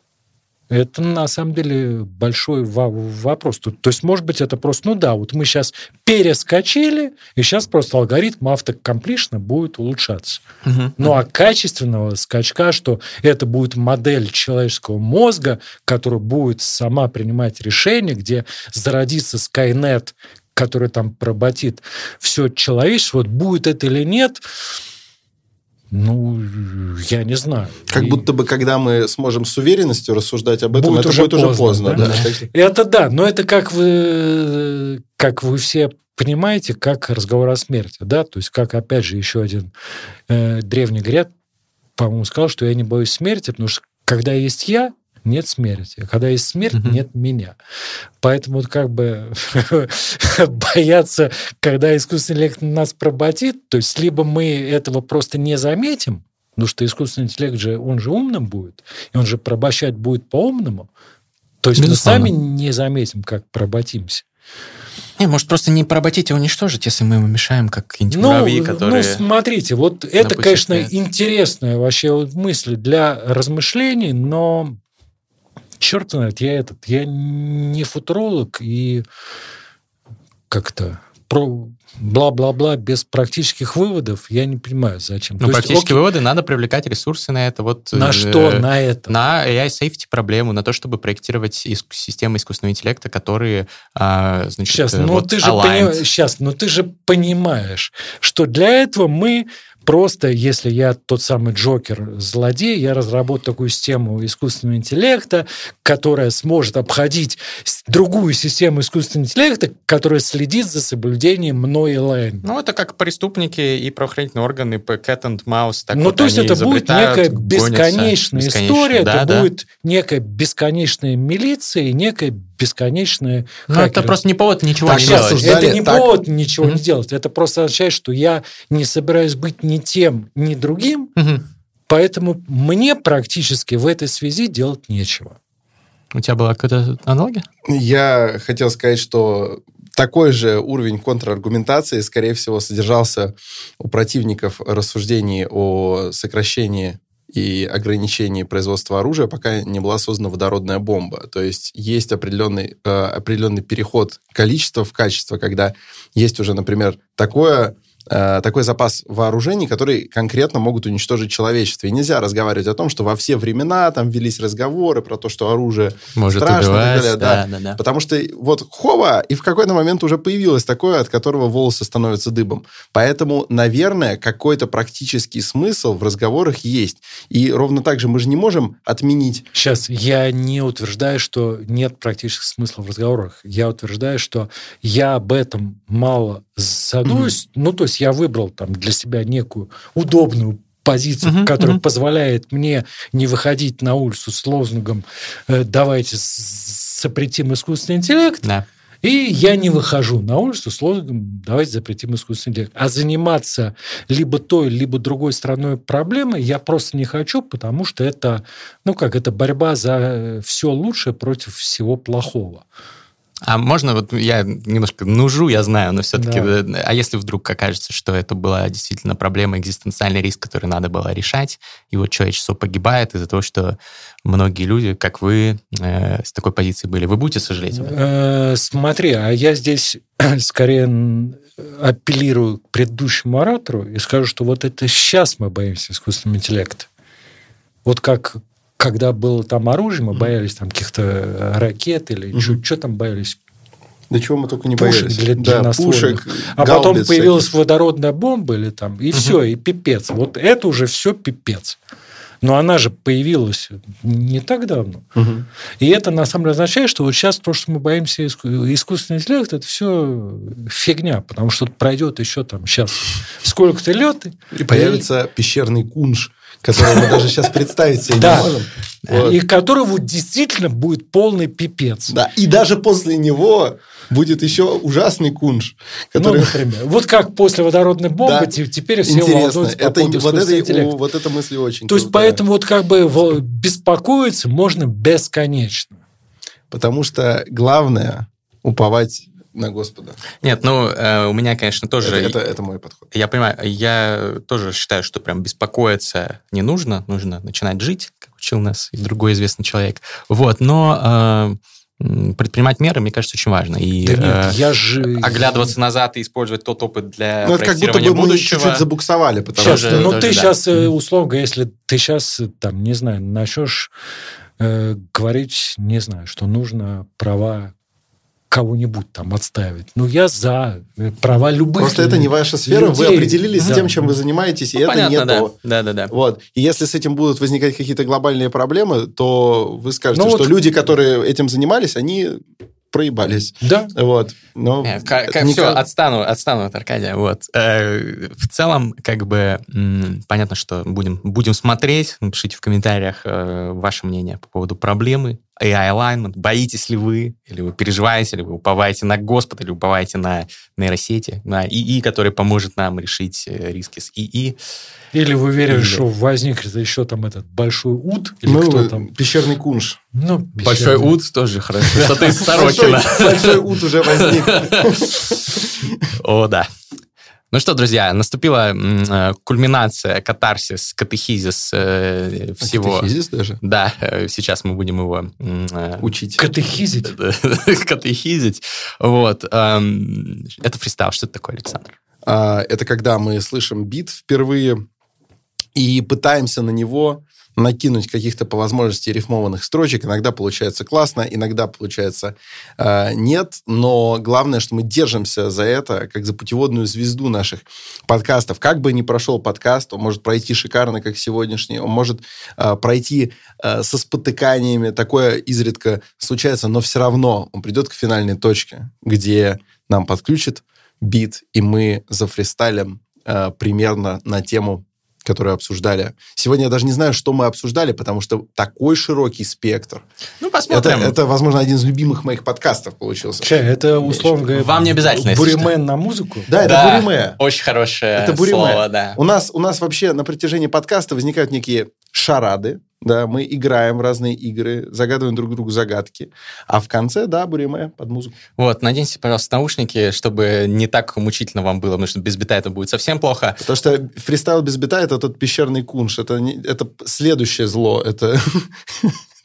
Это на самом деле большой во- вопрос. То есть, может быть, это просто, ну да, вот мы сейчас перескочили, и сейчас просто алгоритм автокомплишна будет улучшаться. Мгм. Ну а качественного скачка, что это будет модель человеческого мозга, которая будет сама принимать решения, где зародится Skynet, который там поработит все человечество, вот будет это или нет, ну, я не знаю. Как И будто бы, когда мы сможем с уверенностью рассуждать об этом, Будет это уже будет уже поздно, поздно. да? да. Это да, но это как вы, как вы все понимаете, как разговор о смерти, да, то есть как, опять же, еще один э, древний грек, по-моему, сказал, что я не боюсь смерти, потому что когда есть я, нет смерти, а когда есть смерть, Мгм. нет меня. Поэтому как бы бояться, когда искусственный интеллект нас проботит, то есть либо мы этого просто не заметим, потому что искусственный интеллект же, он же умным будет, и он же пробощать будет по-умному, то есть Безусловно. мы сами не заметим, как проботимся. Не, может, просто не поработить и уничтожить, если мы ему мешаем, как какие-нибудь Ну, муравьи, которые... ну, смотрите, вот это, конечно, интересная вообще вот мысль для размышлений, но черт знает, я этот, я не футуролог и как-то про бла-бла-бла без практических выводов я не понимаю, зачем. Ну, есть, практические окей, выводы, надо привлекать ресурсы на это. Вот, на э, что? На это? На AI-сейфти проблему, на то, чтобы проектировать иск- системы искусственного интеллекта, которые, а, значит, Сейчас, э, ну вот ты же понимаешь, сейчас, ну ты же понимаешь, что для этого мы просто, если я тот самый Джокер злодей, я разработаю такую систему искусственного интеллекта, которая сможет обходить другую систему искусственного интеллекта, которая следит за соблюдением мной лайн. Ну, это как преступники и правоохранительные органы по Cat and Mouse. Так Ну, вот то есть это будет некая гонятся. бесконечная история, да, это да. будет некая бесконечная милиция и некая бесконечная Ну, это просто не повод ничего Так не делать. осуждали, Это не так. повод ничего Мгм. не делать. Это просто означает, что я не собираюсь быть ни тем, ни другим, Мгм. поэтому мне практически в этой связи делать нечего. У тебя была какая-то аналогия? Я хотел сказать, что такой же уровень контраргументации, скорее всего, содержался у противников рассуждений о сокращении и ограничений производства оружия, пока не была создана водородная бомба. То есть есть определенный, э, определенный переход количества в качество, когда есть уже, например, такое такой запас вооружений, которые конкретно могут уничтожить человечество. И нельзя разговаривать о том, что во все времена там велись разговоры про то, что оружие Может страшно убивать, и так далее. да, Да, да, да. Потому что вот хова, и в какой-то момент уже появилось такое, от которого волосы становятся дыбом. Поэтому, наверное, какой-то практический смысл в разговорах есть. И ровно так же мы же не можем отменить Сейчас, я не утверждаю, что нет практического смысла в разговорах. Я утверждаю, что я об этом мало задумываюсь. Ну, то есть я выбрал там для себя некую удобную позицию, Мгм, которая мгм. позволяет мне не выходить на улицу с лозунгом э, «давайте запретим искусственный интеллект», Да. и я не выхожу на улицу с лозунгом «давайте запретим искусственный интеллект». А заниматься либо той, либо другой стороной проблемы я просто не хочу, потому что это, ну как, это борьба за все лучшее против всего плохого. А можно, вот я немножко нужу, я знаю, но все-таки, Да. а если вдруг окажется, что это была действительно проблема, экзистенциальный риск, который надо было решать, и вот человечество погибает из-за того, что многие люди, как вы, э, с такой позиции были, вы будете сожалеть об этом? Э, Смотри, а я здесь скорее м, апеллирую к предыдущему оратору и скажу, что вот это сейчас мы боимся искусственного интеллекта. Вот как когда было там оружие, мы боялись там каких-то ракет или Мгм. что там боялись, до чего мы только не Пушек боялись. для- да, длинноствольных. пушек, А потом появилась всяких. водородная бомба или там, и все, и пипец. Вот это уже все пипец. Но она же появилась не так давно. Мгм. И это на самом деле означает, что вот сейчас то, что мы боимся иску- искусственный интеллект, это все фигня, потому что пройдет еще там сейчас сколько-то лет. И появится пещерный кунш, который мы даже сейчас представить себе не можем. Вот. И которого действительно будет полный пипец. Да, и даже после него будет еще ужасный кунш, Ну, который... например. Вот как после водородной бомбы Да. те- теперь все Интересно. по Это, поводу вот, это, интеллекта. вот эта мысль очень То есть, поэтому вот как бы беспокоиться можно бесконечно. Потому что главное уповать на Господа. Нет, ну, э, у меня, конечно, тоже... Это, это, это мой подход. Я понимаю, я тоже считаю, что прям беспокоиться не нужно, нужно начинать жить, как учил нас и другой известный человек. Вот, но э, предпринимать меры, мне кажется, очень важно. И Да нет, э, я же... оглядываться назад и использовать тот опыт для Ну, это как будто бы мы будущего. чуть-чуть забуксовали, потому Сейчас, что... ну, тоже ты да. сейчас, условно говоря, если ты сейчас, там, не знаю, начнешь э, говорить, не знаю, что нужно права кого-нибудь там отставить. Ну, я за э, права любых Просто это не ваша сфера, вы людей. определились с Да. тем, чем вы занимаетесь, и Ну, это понятно, не да. то. Да, да, да. Вот. И если с этим будут возникать какие-то глобальные проблемы, то вы скажете, Ну, что вот- люди, которые этим занимались, они проебались. Да. Вот. Но Не, ка- это ка- не все, отстану, отстану от Аркадия. Вот. Э, В целом, как бы, м, понятно, что будем, будем смотреть. Напишите в комментариях э, ваше мнение по поводу проблемы AI alignment. Боитесь ли вы, или вы переживаете, или вы уповаете на Господа, или уповаете на нейросети, на ИИ, который поможет нам решить э, риски с ИИ. Или вы верите, Или- что возникнет еще там этот большой ут, или Ну, кто там. пещерный кунш. Ну, Большой пещерный. ут тоже хорошо. Что-то из Большой, Сорокина. большой ут уже возник. О, да. Ну что, друзья, наступила э, кульминация, катарсис, катехизис э, всего. Катехизис даже? Да, э, сейчас мы будем его э, Учить. Катехизить. катехизить. Вот. эм, Это фристайл. Что это такое, Александр? А, Это когда мы слышим бит впервые и пытаемся на него накинуть каких-то по возможности рифмованных строчек. Иногда получается классно, иногда получается э, нет. Но главное, что мы держимся за это, как за путеводную звезду наших подкастов. Как бы ни прошел подкаст, он может пройти шикарно, как сегодняшний. Он может э, пройти э, со спотыканиями. Такое изредка случается, но все равно он придет к финальной точке, где нам подключит бит, и мы зафристайлим э, примерно на тему, которую обсуждали. Сегодня я даже не знаю, что мы обсуждали, потому что такой широкий спектр. Ну, Это, посмотрим. это, возможно, один из любимых моих подкастов получился. Чай, это условно говоря... Вам не обязательно, Буримен на музыку. Да, это Да, буриме. Очень хорошее Это буриме. слово, да. У нас, у нас вообще на протяжении подкаста возникают некие шарады, Да, мы играем в разные игры, загадываем друг другу загадки. А в конце, да, буриме под музыку. Вот, наденьте, пожалуйста, наушники, чтобы не так мучительно вам было, потому что без бита это будет совсем плохо. Потому что фристайл без бита — это тот пещерный кунш. Это, не, это следующее зло. Это...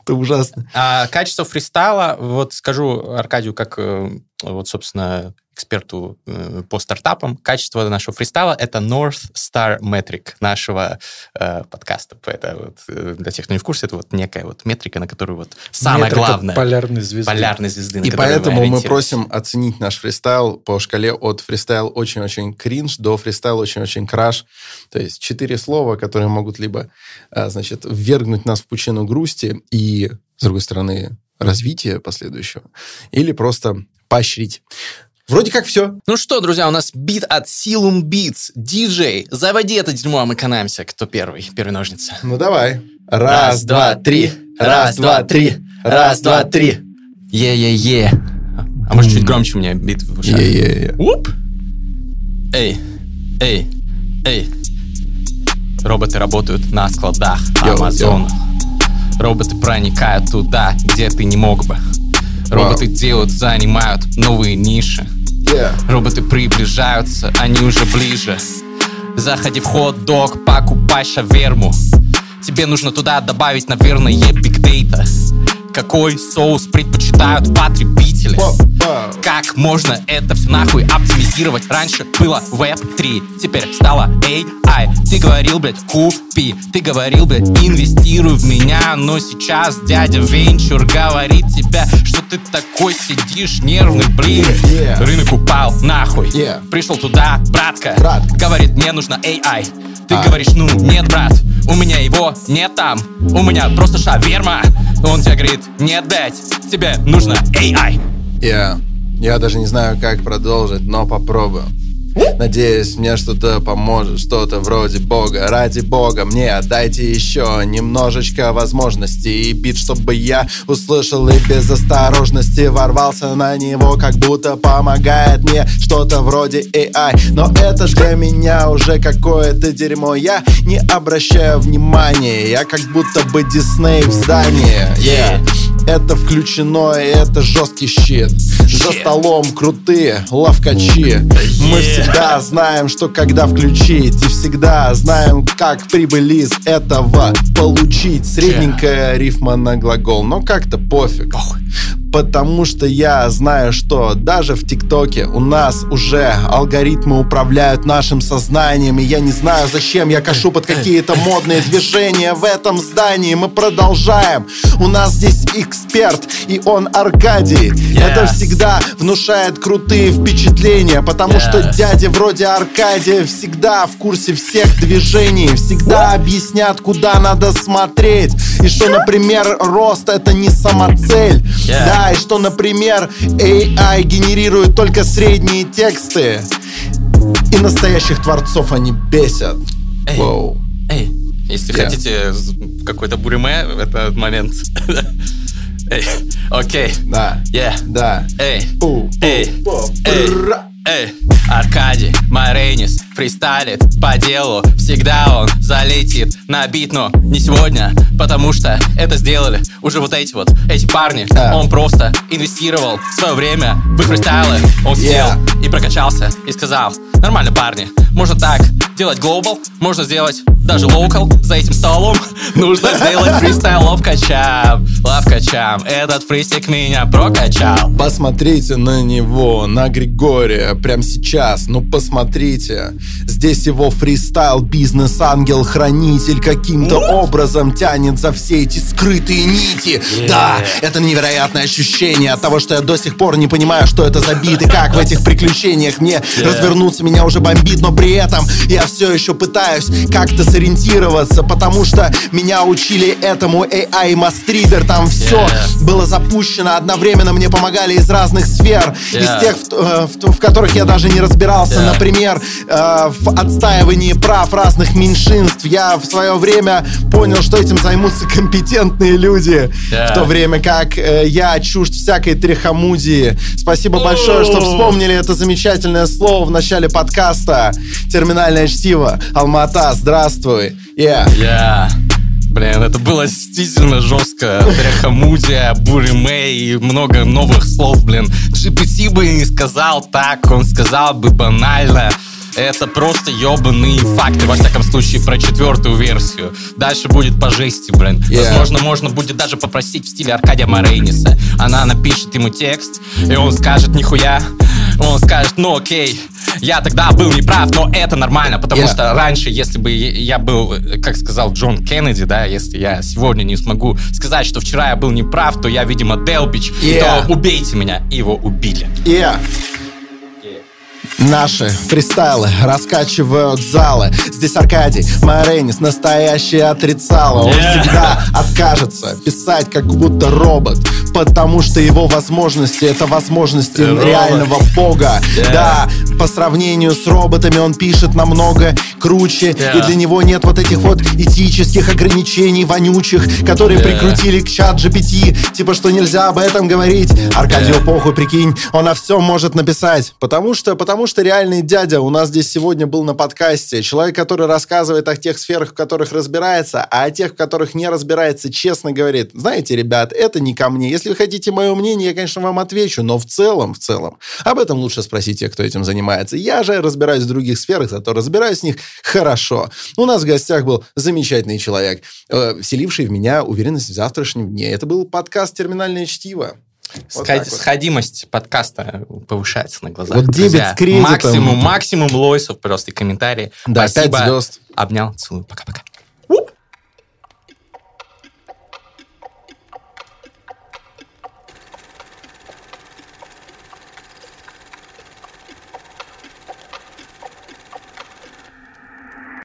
Это ужасно. А качество фристайла, вот скажу Аркадию, как э, вот, собственно, эксперту э, по стартапам, качество нашего фристайла — это North Star Metric нашего э, подкаста. Это вот, э, для тех, кто не в курсе, это вот некая вот метрика, на которую вот самое Метрика главное... полярной звезды. Полярной звезды, на И поэтому мы ориентируетесь. просим оценить наш фристайл по шкале от фристайл очень-очень кринж до фристайл очень-очень краш. То есть четыре слова, которые могут либо, а, значит, ввергнуть нас в пучину грусти и, с другой стороны, развития последующего, или просто поощрить. Вроде как все. Ну что, друзья, у нас бит от Silum Beats. Диджей, заводи это дерьмо, а мы экономимся. Кто первый? Первый ножницы. Ну давай. Раз, два, три. Раз, два, три. Раз, два, три. Е-е-е. А может, чуть громче у меня бит в ушах? Е-е-е. Уп! Эй, эй, эй. Роботы работают на складах Амазона. Роботы проникают туда, где ты не мог бы. Роботы делают, занимают новые ниши. Yeah. Роботы приближаются, они уже ближе. Заходи в хот-дог, покупай шаверму. Тебе нужно туда добавить, наверное, биг дейта. Какой соус предпочитают потребители? Как можно это все нахуй оптимизировать? Раньше было Web 3, теперь стало AI. Ты говорил, блядь, купи. Ты говорил, блядь, инвестируй в меня. Но сейчас дядя Венчур говорит тебе, что ты такой сидишь нервный, блин. Yeah. Рынок упал, нахуй. Yeah. Пришел туда, братка. Братка. Говорит, мне нужно AI. Ты А. говоришь, ну, нет, брат, у меня его нет там. У меня просто шаверма. Он тебе говорит, нет, блядь, тебе нужно AI. Я, я даже не знаю, как продолжить, но попробую. Надеюсь, мне что-то поможет, что-то вроде Бога. Ради Бога, мне отдайте еще немножечко возможностей. И бит, чтобы я услышал и без осторожности ворвался на него, как будто помогает мне что-то вроде AI. Но это ж для меня уже какое-то дерьмо. Я не обращаю внимания, я как будто бы Дисней в здании. Yeah. Это включено, и это жесткий щит. За столом крутые ловкачи. Мы всегда знаем, что когда включить, и всегда знаем, как прибыль из этого получить. Средненькая рифма на глагол, но как-то пофиг. Потому что я знаю, что даже в ТикТоке у нас уже алгоритмы управляют нашим сознанием, и я не знаю, зачем я кашу под какие-то модные движения в этом здании. Мы продолжаем. У нас здесь эксперт, и он Аркадий. Это всегда внушает крутые впечатления, потому что дяди вроде Аркадия всегда в курсе всех движений, всегда объяснят, куда надо смотреть, и что, например, рост это не самоцель. Yeah. Да, и что, например, AI генерирует только средние тексты. И настоящих творцов они бесят. Эй. Воу. Эй, если Я. хотите какой-то буриме в этот момент. Эй, окей. Да. Yeah. Да. Эй, Эй. Эй. Аркадий Маренис фристайлит по делу. Всегда он залетит на бит, но не сегодня Потому что это сделали уже вот эти вот, эти парни. Да. Он просто инвестировал свое время в их фристайлы. Он сидел Yeah. и прокачался и сказал Нормально, парни, можно так делать глобал Можно сделать даже локал за этим столом. Нужно сделать фристайл ловкачам Ловкачам, этот фристик меня прокачал Посмотрите на него, на Григория, прямо сейчас, ну посмотрите. Здесь его фристайл, бизнес-ангел-хранитель каким-то образом тянет за все эти скрытые нити. Да, это невероятное ощущение от того, что я до сих пор не понимаю, что это за бит и как в этих приключениях мне развернуться меня уже бомбит, но при этом я все еще пытаюсь как-то сориентироваться, потому что меня учили этому AI Мастридер, там все Yeah. было запущено одновременно, мне помогали из разных сфер, Yeah. из тех, в, э, в- в которых я даже не разбирался, Yeah. например, э, в отстаивании прав разных меньшинств. Я в свое время понял, что этим займутся компетентные люди, Yeah. в то время как э, я чужд всякой трехомудии. Спасибо большое, что вспомнили это замечательное слово в начале подкаста. Терминальное чтиво. Алмата, здравствуй. Yeah. Я, Блин, это было действительно жестко. Тряхамудия, Буриме и много новых слов, блин. GPT бы не сказал так, он сказал бы банально. Это просто ебаные факты, во всяком случае, про четвертую версию. Дальше будет по жести, блин. Yeah. Возможно, можно будет даже попросить в стиле Аркадия Морейниса. Она напишет ему текст, и он скажет нихуя. Он скажет, ну окей, я тогда был неправ, но это нормально, потому Yeah. что раньше, если бы я был, как сказал Джон Кеннеди, да, если я сегодня не смогу сказать, что вчера я был неправ, то я, видимо, Делбич, Yeah. то убейте меня. И его убили. Yeah. Наши фристайлы раскачивают залы. Здесь Аркадий Моренис настоящий отрицало Он всегда откажется писать как будто робот Потому что его возможности это возможности Робот. реального бога Yeah. Да, по сравнению с роботами он пишет намного круче Yeah. И для него нет вот этих вот этических ограничений вонючих Которые Yeah. прикрутили к чат GPT Типа, что нельзя об этом говорить Аркадию Yeah. похуй, прикинь, он о всем может написать. Потому что, потому что реальный дядя у нас здесь сегодня был на подкасте. Человек, который рассказывает о тех сферах, в которых разбирается, а о тех, в которых не разбирается, честно говорит, знаете, ребят, это не ко мне. Если вы хотите мое мнение, я, конечно, вам отвечу, но в целом, в целом, об этом лучше спросить тех, кто этим занимается. Я же разбираюсь в других сферах, зато разбираюсь в них хорошо. У нас в гостях был замечательный человек, э, вселивший в меня уверенность в завтрашнем дне. Это был подкаст «Терминальное чтиво». Вот Сход- вот. Сходимость подкаста повышается на глазах. Вот дебет с кредитом. Максимум, максимум лойсов просто и комментарии. Да, Спасибо. пять звезд. Обнял, целую. Пока-пока.